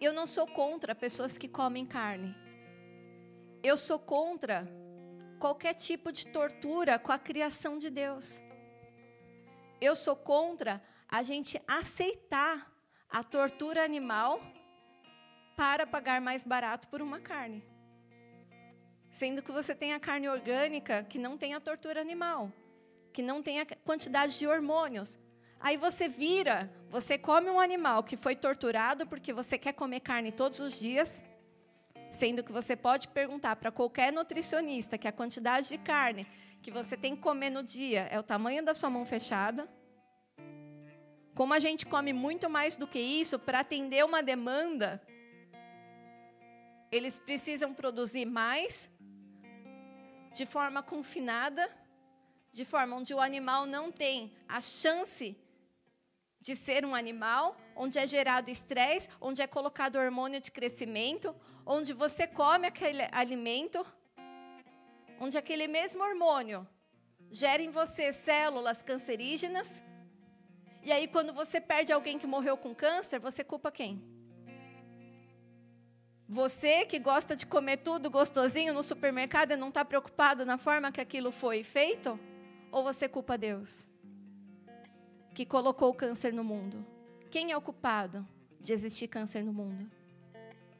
Eu não sou contra pessoas que comem carne. Eu sou contra qualquer tipo de tortura com a criação de Deus. Eu sou contra a gente aceitar a tortura animal para pagar mais barato por uma carne. Sendo que você tem a carne orgânica que não tem a tortura animal, que não tem a quantidade de hormônios. Aí você vira, você come um animal que foi torturado porque você quer comer carne todos os dias, sendo que você pode perguntar para qualquer nutricionista que a quantidade de carne que você tem que comer no dia é o tamanho da sua mão fechada. Como a gente come muito mais do que isso para atender uma demanda, eles precisam produzir mais de forma confinada, de forma onde o animal não tem a chance de ser um animal, onde é gerado estresse, onde é colocado hormônio de crescimento, onde você come aquele alimento, onde aquele mesmo hormônio gera em você células cancerígenas. E aí, quando você perde alguém que morreu com câncer, você culpa quem? Você que gosta de comer tudo gostosinho no supermercado e não está preocupado na forma que aquilo foi feito? Ou você culpa Deus? Que colocou o câncer no mundo. Quem é o culpado de existir câncer no mundo?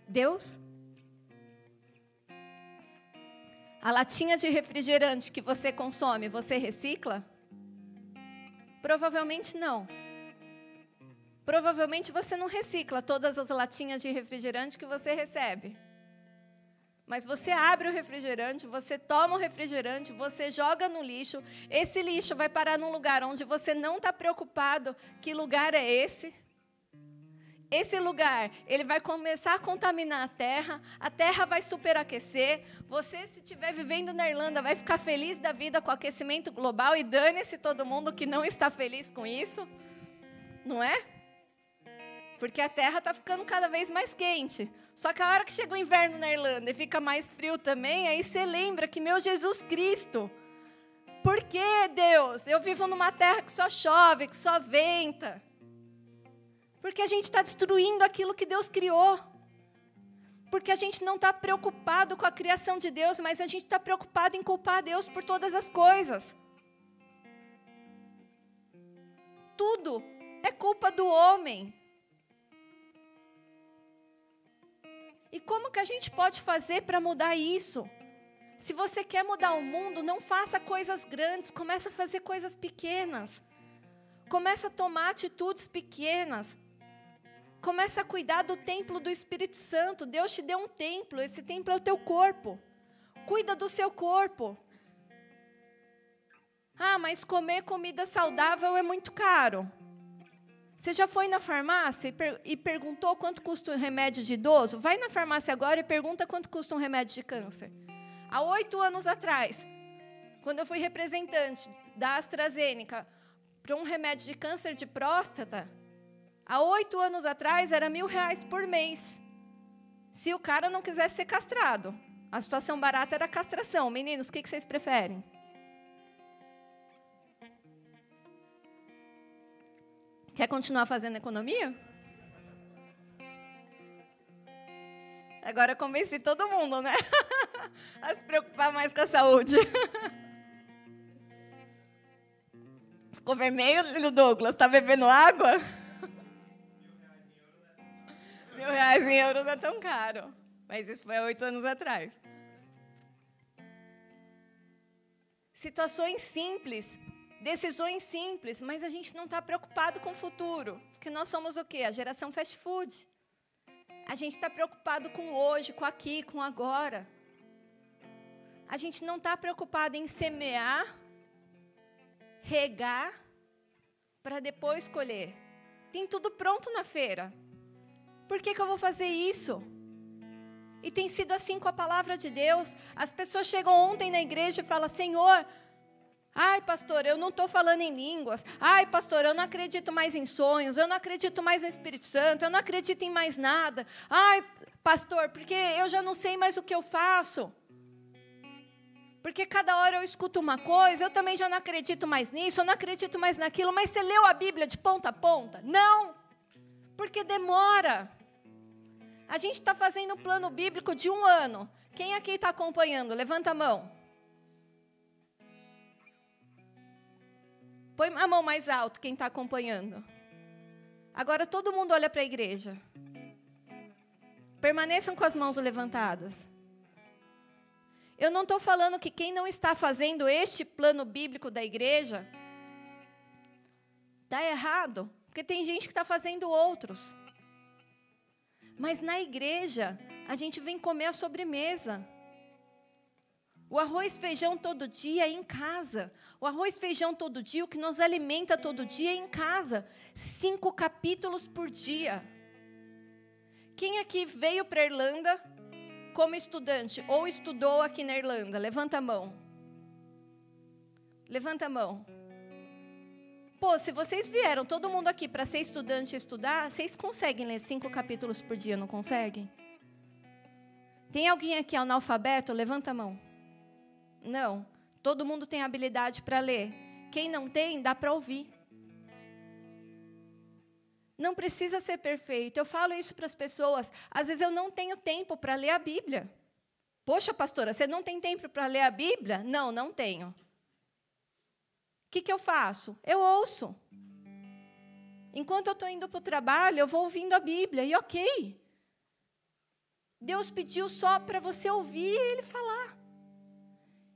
Deus? A latinha de refrigerante que você consome, você recicla? Provavelmente não. Provavelmente você não recicla todas as latinhas de refrigerante que você recebe. Mas você abre o refrigerante, você toma o refrigerante, você joga no lixo. Esse lixo vai parar num lugar onde você não está preocupado que lugar é esse. Esse lugar, ele vai começar a contaminar a terra, a terra vai superaquecer. Você, se estiver vivendo na Irlanda, vai ficar feliz da vida com o aquecimento global e dane-se todo mundo que não está feliz com isso. Não é? porque a terra está ficando cada vez mais quente. Só que a hora que chega o inverno na Irlanda e fica mais frio também, aí você lembra que, meu Jesus Cristo, por que, Deus? Eu vivo numa terra que só chove, que só venta. Porque a gente está destruindo aquilo que Deus criou. Porque a gente não está preocupado com a criação de Deus, mas a gente está preocupado em culpar Deus por todas as coisas. Tudo é culpa do homem. E como que a gente pode fazer para mudar isso? Se você quer mudar o mundo, não faça coisas grandes, comece a fazer coisas pequenas. Comece a tomar atitudes pequenas. Comece a cuidar do templo do Espírito Santo. Deus te deu um templo, esse templo é o teu corpo. Cuida do seu corpo. Ah, mas comer comida saudável é muito caro. Você já foi na farmácia e, per e, perguntou quanto custa um remédio de idoso? Vai na farmácia agora e pergunta quanto custa um remédio de câncer. Há oito anos atrás, quando eu fui representante da AstraZeneca para um remédio de câncer de próstata, há oito anos atrás era mil reais por mês. Se o cara não quisesse ser castrado. A situação barata era castração. Meninos, o que vocês preferem? Quer continuar fazendo economia? Agora eu convenci todo mundo, né? (laughs) A se preocupar mais com a saúde. (laughs) Ficou vermelho, Douglas? Está bebendo água? (laughs) Mil reais em euros não é tão caro. Mas isso foi há oito anos atrás. Situações simples decisões simples, mas a gente não está preocupado com o futuro, porque nós somos o quê? A geração fast food. A gente está preocupado com hoje, com aqui, com agora. A gente não está preocupado em semear, regar, para depois colher. Tem tudo pronto na feira. Por que, que eu vou fazer isso? E tem sido assim com a palavra de Deus. As pessoas chegam ontem na igreja e falam: Senhor, ai, pastor, eu não estou falando em línguas. Ai, pastor, eu não acredito mais em sonhos. Eu não acredito mais no Espírito Santo. Eu não acredito em mais nada. Ai, pastor, porque eu já não sei mais o que eu faço. Porque cada hora eu escuto uma coisa, eu também já não acredito mais nisso, eu não acredito mais naquilo. Mas você leu a Bíblia de ponta a ponta? Não, porque demora. A gente está fazendo um plano bíblico de um ano. Quem aqui está acompanhando? Levanta a mão. Põe a mão mais alto, quem está acompanhando. Agora todo mundo olha para a igreja. Permaneçam com as mãos levantadas. Eu não estou falando que quem não está fazendo este plano bíblico da igreja está errado, porque tem gente que está fazendo outros. Mas na igreja, a gente vem comer a sobremesa. O arroz feijão todo dia em casa. O arroz feijão todo dia, o que nos alimenta todo dia em casa. Cinco capítulos por dia. Quem aqui veio para a Irlanda como estudante ou estudou aqui na Irlanda? Levanta a mão. Levanta a mão. Pô, se vocês vieram todo mundo aqui para ser estudante e estudar, vocês conseguem ler cinco capítulos por dia, não conseguem? Tem alguém aqui analfabeto? Levanta a mão. Não. Todo mundo tem habilidade para ler. Quem não tem, dá para ouvir. Não precisa ser perfeito. Eu falo isso para as pessoas. Às vezes eu não tenho tempo para ler a Bíblia. Poxa, pastora, você não tem tempo para ler a Bíblia? Não, não tenho. O que, que eu faço? Eu ouço. Enquanto eu estou indo para o trabalho, eu vou ouvindo a Bíblia, e ok. Deus pediu só para você ouvir Ele falar.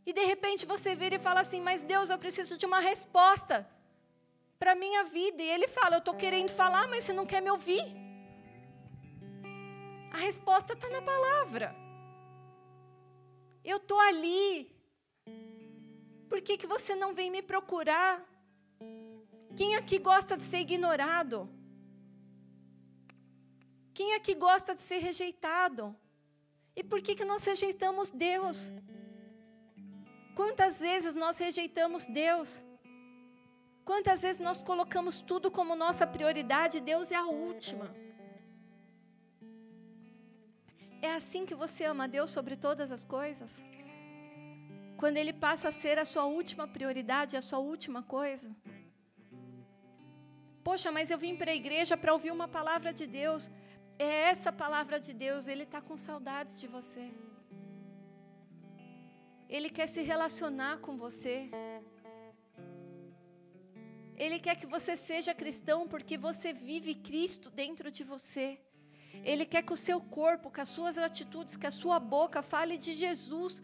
E de repente você vira e fala assim: Mas Deus, eu preciso de uma resposta para a minha vida. E Ele fala: Eu estou querendo falar, mas você não quer me ouvir. A resposta está na palavra. Eu estou ali por que, que você não vem me procurar? Quem aqui gosta de ser ignorado? Quem aqui gosta de ser rejeitado? E por que, que nós rejeitamos Deus? Quantas vezes nós rejeitamos Deus? Quantas vezes nós colocamos tudo como nossa prioridade e Deus é a última? É assim que você ama Deus sobre todas as coisas? quando ele passa a ser a sua última prioridade, a sua última coisa. Poxa, mas eu vim para a igreja para ouvir uma palavra de Deus. É essa palavra de Deus, ele está com saudades de você. Ele quer se relacionar com você. Ele quer que você seja cristão porque você vive Cristo dentro de você. Ele quer que o seu corpo, que as suas atitudes, que a sua boca fale de Jesus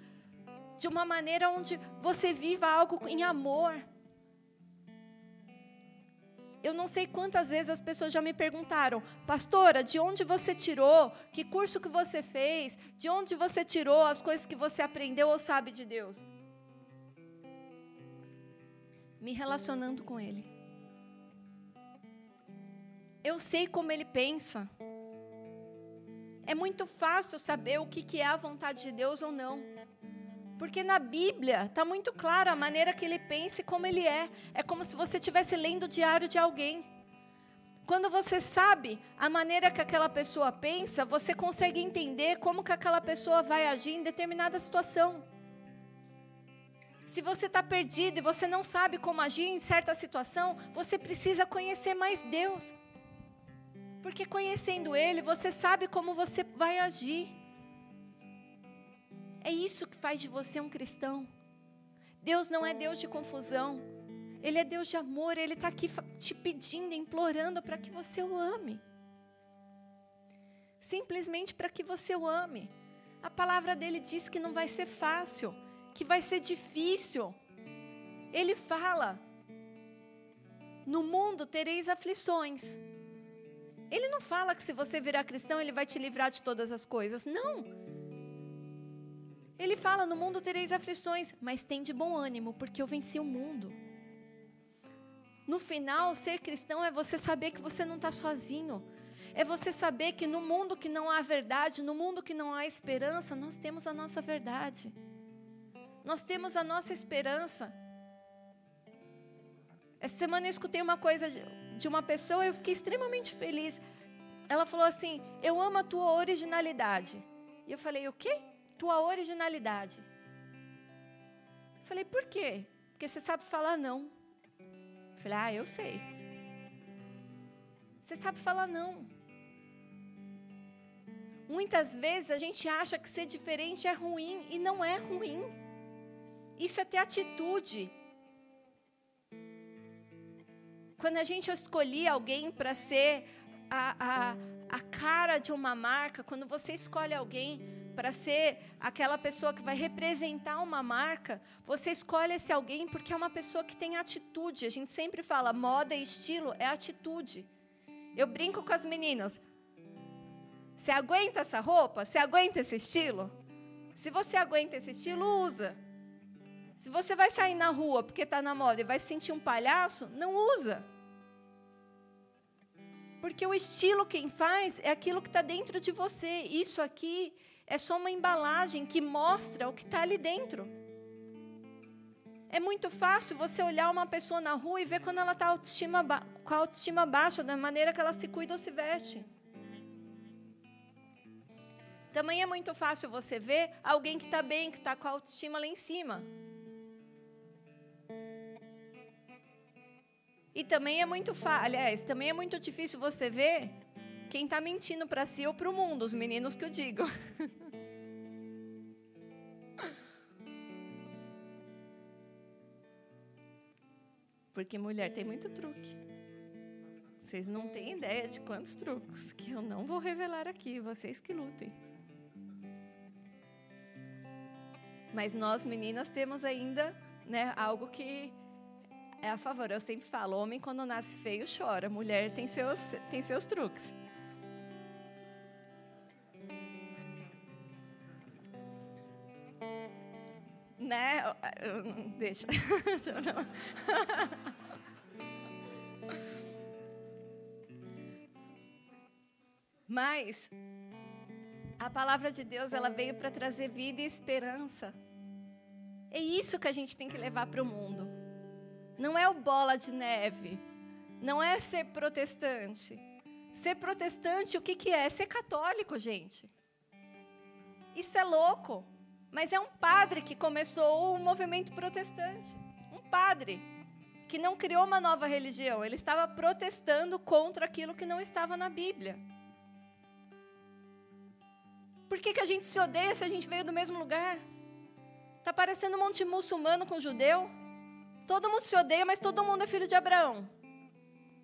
de uma maneira onde você viva algo em amor. Eu não sei quantas vezes as pessoas já me perguntaram, pastora, de onde você tirou? Que curso que você fez? De onde você tirou as coisas que você aprendeu ou sabe de Deus? Me relacionando com Ele. Eu sei como Ele pensa. É muito fácil saber o que é a vontade de Deus ou não. Porque na Bíblia está muito claro a maneira que ele pensa e como ele é. É como se você estivesse lendo o diário de alguém. Quando você sabe a maneira que aquela pessoa pensa, você consegue entender como que aquela pessoa vai agir em determinada situação. Se você está perdido e você não sabe como agir em certa situação, você precisa conhecer mais Deus. Porque conhecendo Ele, você sabe como você vai agir. É isso que faz de você um cristão. Deus não é Deus de confusão. Ele é Deus de amor. Ele está aqui te pedindo, implorando para que você o ame. Simplesmente para que você o ame. A palavra dele diz que não vai ser fácil, que vai ser difícil. Ele fala: No mundo tereis aflições. Ele não fala que se você virar cristão, ele vai te livrar de todas as coisas. Não. Ele fala: no mundo tereis aflições, mas tem de bom ânimo, porque eu venci o mundo. No final, ser cristão é você saber que você não está sozinho. É você saber que no mundo que não há verdade, no mundo que não há esperança, nós temos a nossa verdade. Nós temos a nossa esperança. Essa semana eu escutei uma coisa de, uma pessoa e eu fiquei extremamente feliz. Ela falou assim: Eu amo a tua originalidade. E eu falei: O quê? Tua originalidade. Eu falei: Por quê? Porque você sabe falar não. Eu falei: Ah, eu sei. Você sabe falar não. Muitas vezes a gente acha que ser diferente é ruim e não é ruim. Isso é ter atitude. Quando a gente escolhe alguém para ser a, a, a cara de uma marca, quando você escolhe alguém para ser aquela pessoa que vai representar uma marca, você escolhe esse alguém porque é uma pessoa que tem atitude. A gente sempre fala, moda e estilo é atitude. Eu brinco com as meninas. Você aguenta essa roupa? Você aguenta esse estilo? Se você aguenta esse estilo, usa. Se você vai sair na rua porque está na moda e vai sentir um palhaço, não usa. Porque o estilo quem faz é aquilo que está dentro de você. Isso aqui é só uma embalagem que mostra o que está ali dentro. É muito fácil você olhar uma pessoa na rua e ver quando ela está com a autoestima baixa, da maneira que ela se cuida ou se veste. Também é muito fácil você ver alguém que está bem, que está com a autoestima lá em cima. E também é muito fácil, aliás, também é muito difícil você ver quem está mentindo para si ou para o mundo, os meninos que eu digo. (laughs) Porque mulher tem muito truque. Vocês não têm ideia de quantos truques que eu não vou revelar aqui, vocês que lutem. Mas nós meninas temos ainda, né, algo que é a favor. Eu sempre falo, homem quando nasce feio chora, mulher tem seus, tem seus truques. Né? Deixa. (laughs) Mas a palavra de Deus ela veio para trazer vida e esperança. É isso que a gente tem que levar para o mundo. Não é o bola de neve. Não é ser protestante. Ser protestante, o que, que é? Ser católico, gente. Isso é louco. Mas é um padre que começou o movimento protestante. Um padre que não criou uma nova religião. Ele estava protestando contra aquilo que não estava na Bíblia. Por que, que a gente se odeia se a gente veio do mesmo lugar? Está parecendo um monte de muçulmano com judeu. Todo mundo se odeia, mas todo mundo é filho de Abraão.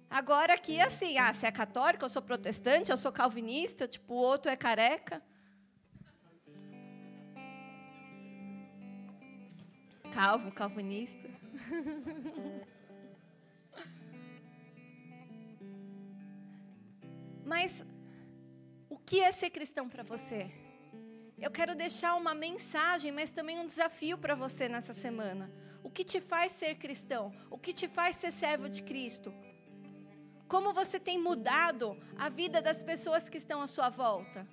Agora aqui é assim, ah, você é católico, eu sou protestante, eu sou calvinista, tipo, o outro é careca. Calvo, calvinista. (laughs) Mas o que é ser cristão para você? Eu quero deixar uma mensagem, mas também um desafio para você nessa semana. O que te faz ser cristão? O que te faz ser servo de Cristo? Como você tem mudado a vida das pessoas que estão à sua volta?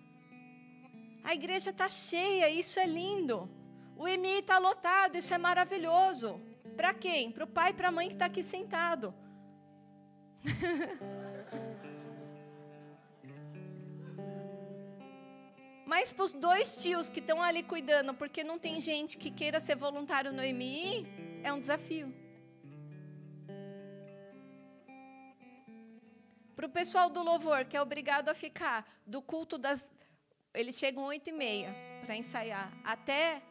A igreja está cheia, isso é lindo. O EMI está lotado, isso é maravilhoso. Para quem? Para o pai e para a mãe que está aqui sentado. (laughs) Mas para os dois tios que estão ali cuidando, porque não tem gente que queira ser voluntário no MI, é um desafio. Para o pessoal do louvor, que é obrigado a ficar do culto das. Eles chegam oito e meia para ensaiar, até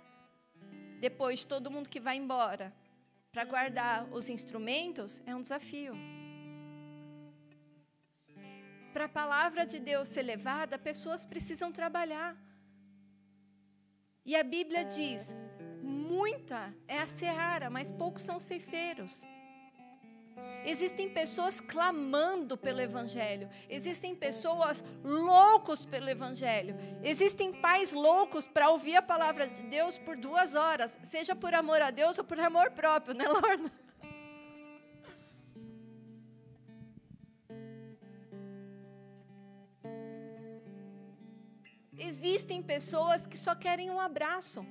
depois todo mundo que vai embora para guardar os instrumentos, é um desafio. Para a palavra de Deus ser levada, pessoas precisam trabalhar. E a Bíblia diz: muita é a seara, mas poucos são ceifeiros. Existem pessoas clamando pelo Evangelho. Existem pessoas loucos pelo Evangelho. Existem pais loucos para ouvir a palavra de Deus por duas horas, seja por amor a Deus ou por amor próprio, né, Lorna? Existem pessoas que só querem um abraço.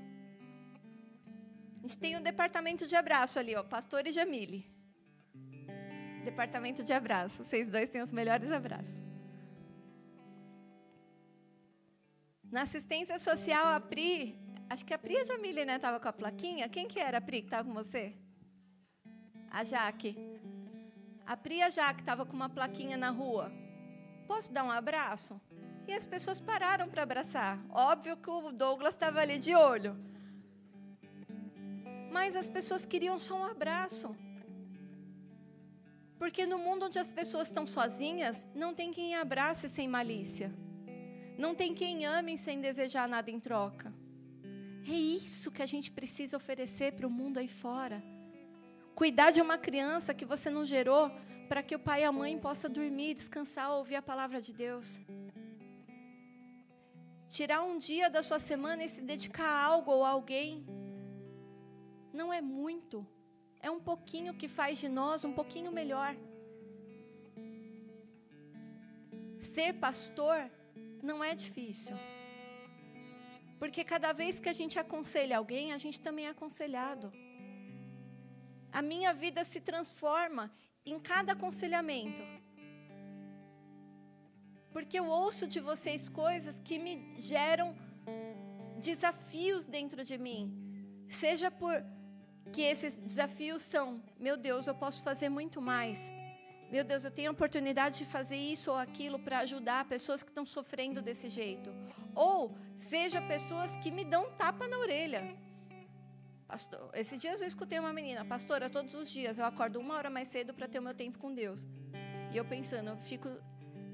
A gente tem um departamento de abraço ali, ó, Pastor e Jamile. Departamento de abraço. Vocês dois têm os melhores abraços. Na assistência social, a Pri, acho que a Pri e a Jamile, né, tava com a plaquinha. Quem que era a Pri que estava com você? A Jaque. A Pri e a Jaque estavam com uma plaquinha na rua. Posso dar um abraço? E as pessoas pararam para abraçar. Óbvio que o Douglas estava ali de olho. Mas as pessoas queriam só um abraço. Porque no mundo onde as pessoas estão sozinhas, não tem quem abrace sem malícia. Não tem quem ame sem desejar nada em troca. É isso que a gente precisa oferecer para o mundo aí fora. Cuidar de uma criança que você não gerou para que o pai e a mãe possam dormir, descansar, ouvir a palavra de Deus. Tirar um dia da sua semana e se dedicar a algo ou a alguém. Não é muito. É um pouquinho que faz de nós um pouquinho melhor. Ser pastor não é difícil. Porque cada vez que a gente aconselha alguém, a gente também é aconselhado. A minha vida se transforma em cada aconselhamento. Porque eu ouço de vocês coisas que me geram desafios dentro de mim. Seja por que esses desafios são: meu Deus, eu posso fazer muito mais. Meu Deus, eu tenho a oportunidade de fazer isso ou aquilo para ajudar pessoas que estão sofrendo desse jeito. Ou seja, pessoas que me dão um tapa na orelha. Pastor, esses dias eu escutei uma menina, pastora, todos os dias eu acordo uma hora mais cedo para ter o meu tempo com Deus. E eu pensando, eu fico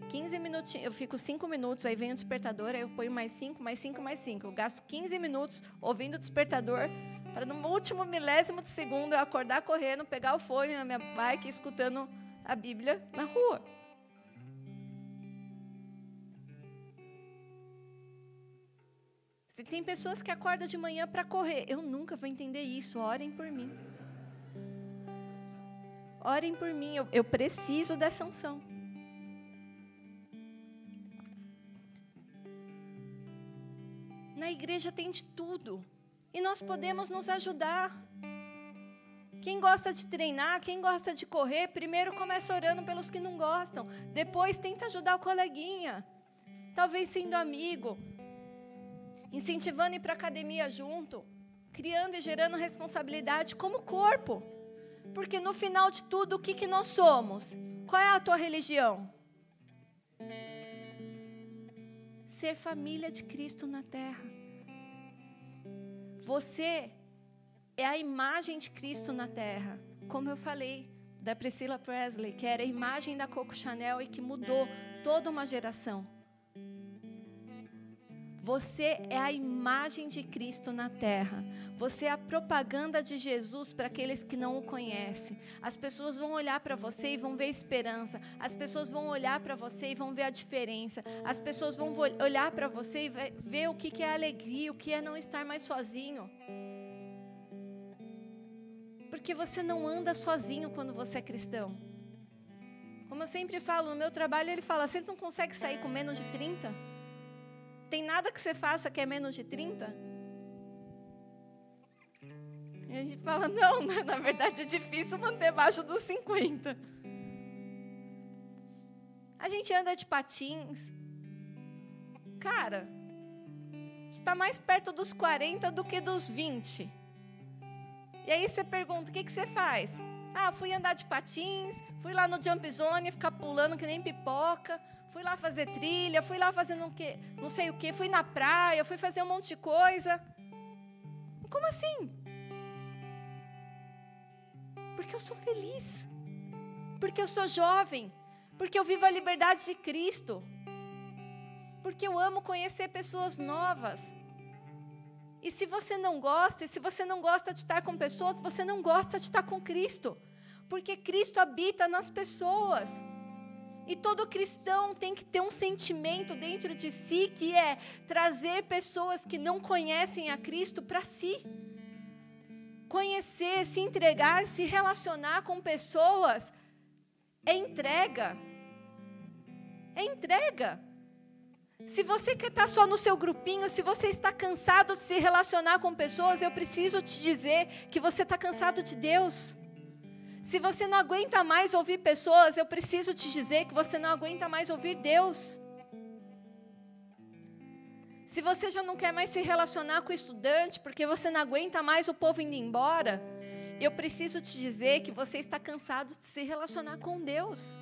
15 minutinhos, eu fico 5 minutos, aí vem o despertador, aí eu ponho mais 5, mais 5, mais 5. Eu gasto 15 minutos ouvindo o despertador para no último milésimo de segundo eu acordar correndo, pegar o fone na minha bike, escutando a Bíblia na rua. Se tem pessoas que acordam de manhã para correr, eu nunca vou entender isso. Orem por mim. Orem por mim, eu, eu preciso dessa unção. Na igreja tem de tudo. E nós podemos nos ajudar. Quem gosta de treinar, quem gosta de correr, primeiro começa orando pelos que não gostam. Depois tenta ajudar o coleguinha. Talvez sendo amigo. Incentivando ir para a academia junto. Criando e gerando responsabilidade como corpo. Porque no final de tudo, o que, que nós somos? Qual é a tua religião? Ser família de Cristo na terra. Você é a imagem de Cristo na terra. Como eu falei da Priscilla Presley, que era a imagem da Coco Chanel e que mudou toda uma geração. Você é a imagem de Cristo na terra. Você é a propaganda de Jesus para aqueles que não o conhecem. As pessoas vão olhar para você e vão ver esperança. As pessoas vão olhar para você e vão ver a diferença. As pessoas vão olhar para você e ver o que é alegria, o que é não estar mais sozinho. Porque você não anda sozinho quando você é cristão. Como eu sempre falo, no meu trabalho ele fala: você não consegue sair com menos de 30? Tem nada que você faça que é menos de 30? E a gente fala, não, na verdade é difícil manter abaixo dos 50. A gente anda de patins. Cara, está mais perto dos 40 do que dos 20. E aí você pergunta, o que, que você faz? Ah, fui andar de patins, fui lá no jump zone, ficar pulando que nem pipoca, fui lá fazer trilha, fui lá fazendo um quê, não sei o quê, fui na praia, fui fazer um monte de coisa. Como assim? Porque eu sou feliz. Porque eu sou jovem. Porque eu vivo a liberdade de Cristo. Porque eu amo conhecer pessoas novas. E se você não gosta, e se você não gosta de estar com pessoas, você não gosta de estar com Cristo. Porque Cristo habita nas pessoas. E todo cristão tem que ter um sentimento dentro de si que é trazer pessoas que não conhecem a Cristo para si. Conhecer, se entregar, se relacionar com pessoas é entrega. É entrega. Se você quer estar só no seu grupinho, se você está cansado de se relacionar com pessoas, eu preciso te dizer que você está cansado de Deus. Se você não aguenta mais ouvir pessoas, eu preciso te dizer que você não aguenta mais ouvir Deus. Se você já não quer mais se relacionar com o estudante, porque você não aguenta mais o povo indo embora, eu preciso te dizer que você está cansado de se relacionar com Deus.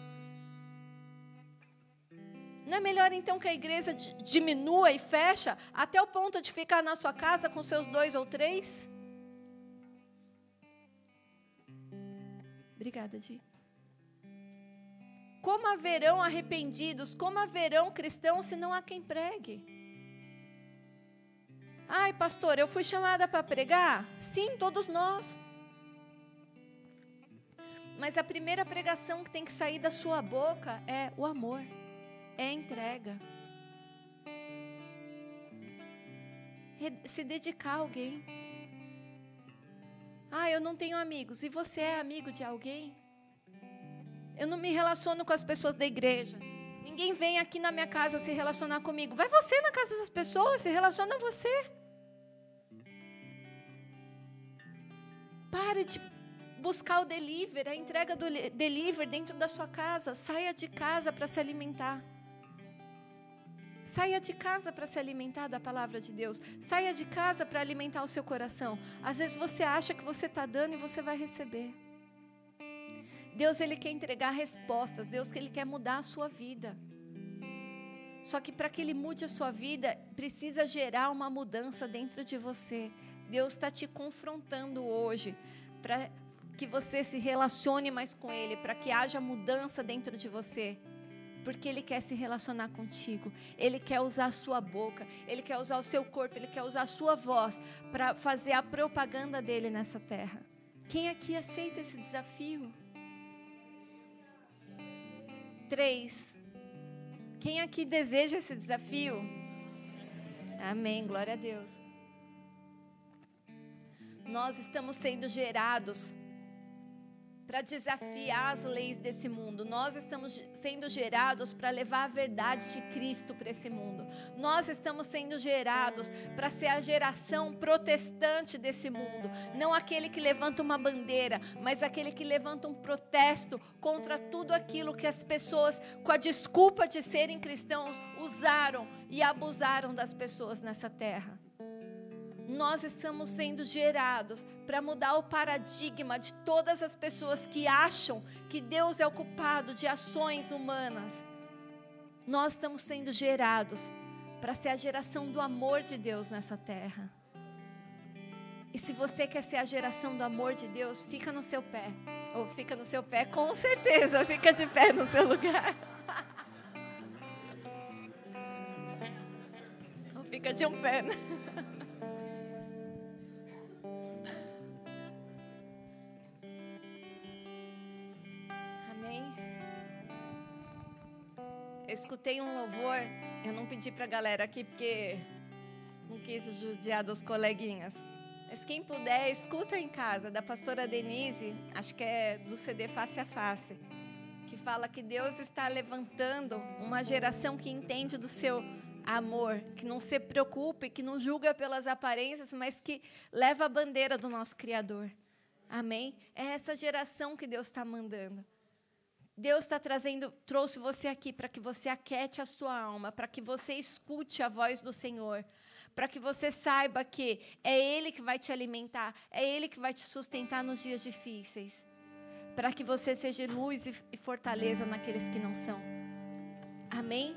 Não é melhor então que a igreja diminua e fecha até o ponto de ficar na sua casa com seus dois ou três? Obrigada, Di. Como haverão arrependidos, como haverão cristãos se não há quem pregue? Ai, pastor, eu fui chamada para pregar? Sim, todos nós. Mas a primeira pregação que tem que sair da sua boca é o amor é entrega. Se dedicar a alguém. Ah, eu não tenho amigos. E você é amigo de alguém? Eu não me relaciono com as pessoas da igreja. Ninguém vem aqui na minha casa se relacionar comigo. Vai você na casa das pessoas, se relaciona você. Pare de buscar o delivery, a entrega do delivery dentro da sua casa. Saia de casa para se alimentar. Saia de casa para se alimentar da palavra de Deus. Saia de casa para alimentar o seu coração. Às vezes você acha que você está dando e você vai receber. Deus ele quer entregar respostas. Deus ele quer mudar a sua vida. Só que para que ele mude a sua vida, precisa gerar uma mudança dentro de você. Deus está te confrontando hoje para que você se relacione mais com Ele, para que haja mudança dentro de você porque Ele quer se relacionar contigo. Ele quer usar a sua boca, Ele quer usar o seu corpo, Ele quer usar a sua voz para fazer a propaganda dele nessa terra. Quem aqui aceita esse desafio? Três. Quem aqui deseja esse desafio? Amém. Glória a Deus. Nós estamos sendo gerados para desafiar as leis desse mundo. Nós estamos sendo gerados para levar a verdade de Cristo para esse mundo. Nós estamos sendo gerados para ser a geração protestante desse mundo. Não aquele que levanta uma bandeira, mas aquele que levanta um protesto contra tudo aquilo que as pessoas, com a desculpa de serem cristãos, usaram e abusaram das pessoas nessa terra nós estamos sendo gerados para mudar o paradigma de todas as pessoas que acham que Deus é o culpado de ações humanas. Nós estamos sendo gerados para ser a geração do amor de Deus nessa terra. E se você quer ser a geração do amor de Deus, fica no seu pé. Ou fica no seu pé, com certeza, fica de pé no seu lugar. (laughs) Ou fica de um pé. (laughs) escutei um louvor, eu não pedi para a galera aqui porque não quis judiar dos coleguinhas. Mas quem puder, escuta em casa, da pastora Denise, acho que é do CD Face a Face, que fala que Deus está levantando uma geração que entende do seu amor, que não se preocupe, que não julga pelas aparências, mas que leva a bandeira do nosso Criador. Amém? É essa geração que Deus está mandando. Deus está trazendo, trouxe você aqui para que você aquete a sua alma, para que você escute a voz do Senhor, para que você saiba que é Ele que vai te alimentar, é Ele que vai te sustentar nos dias difíceis, para que você seja luz e fortaleza naqueles que não são. Amém?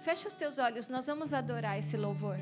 Fecha os teus olhos, nós vamos adorar esse louvor.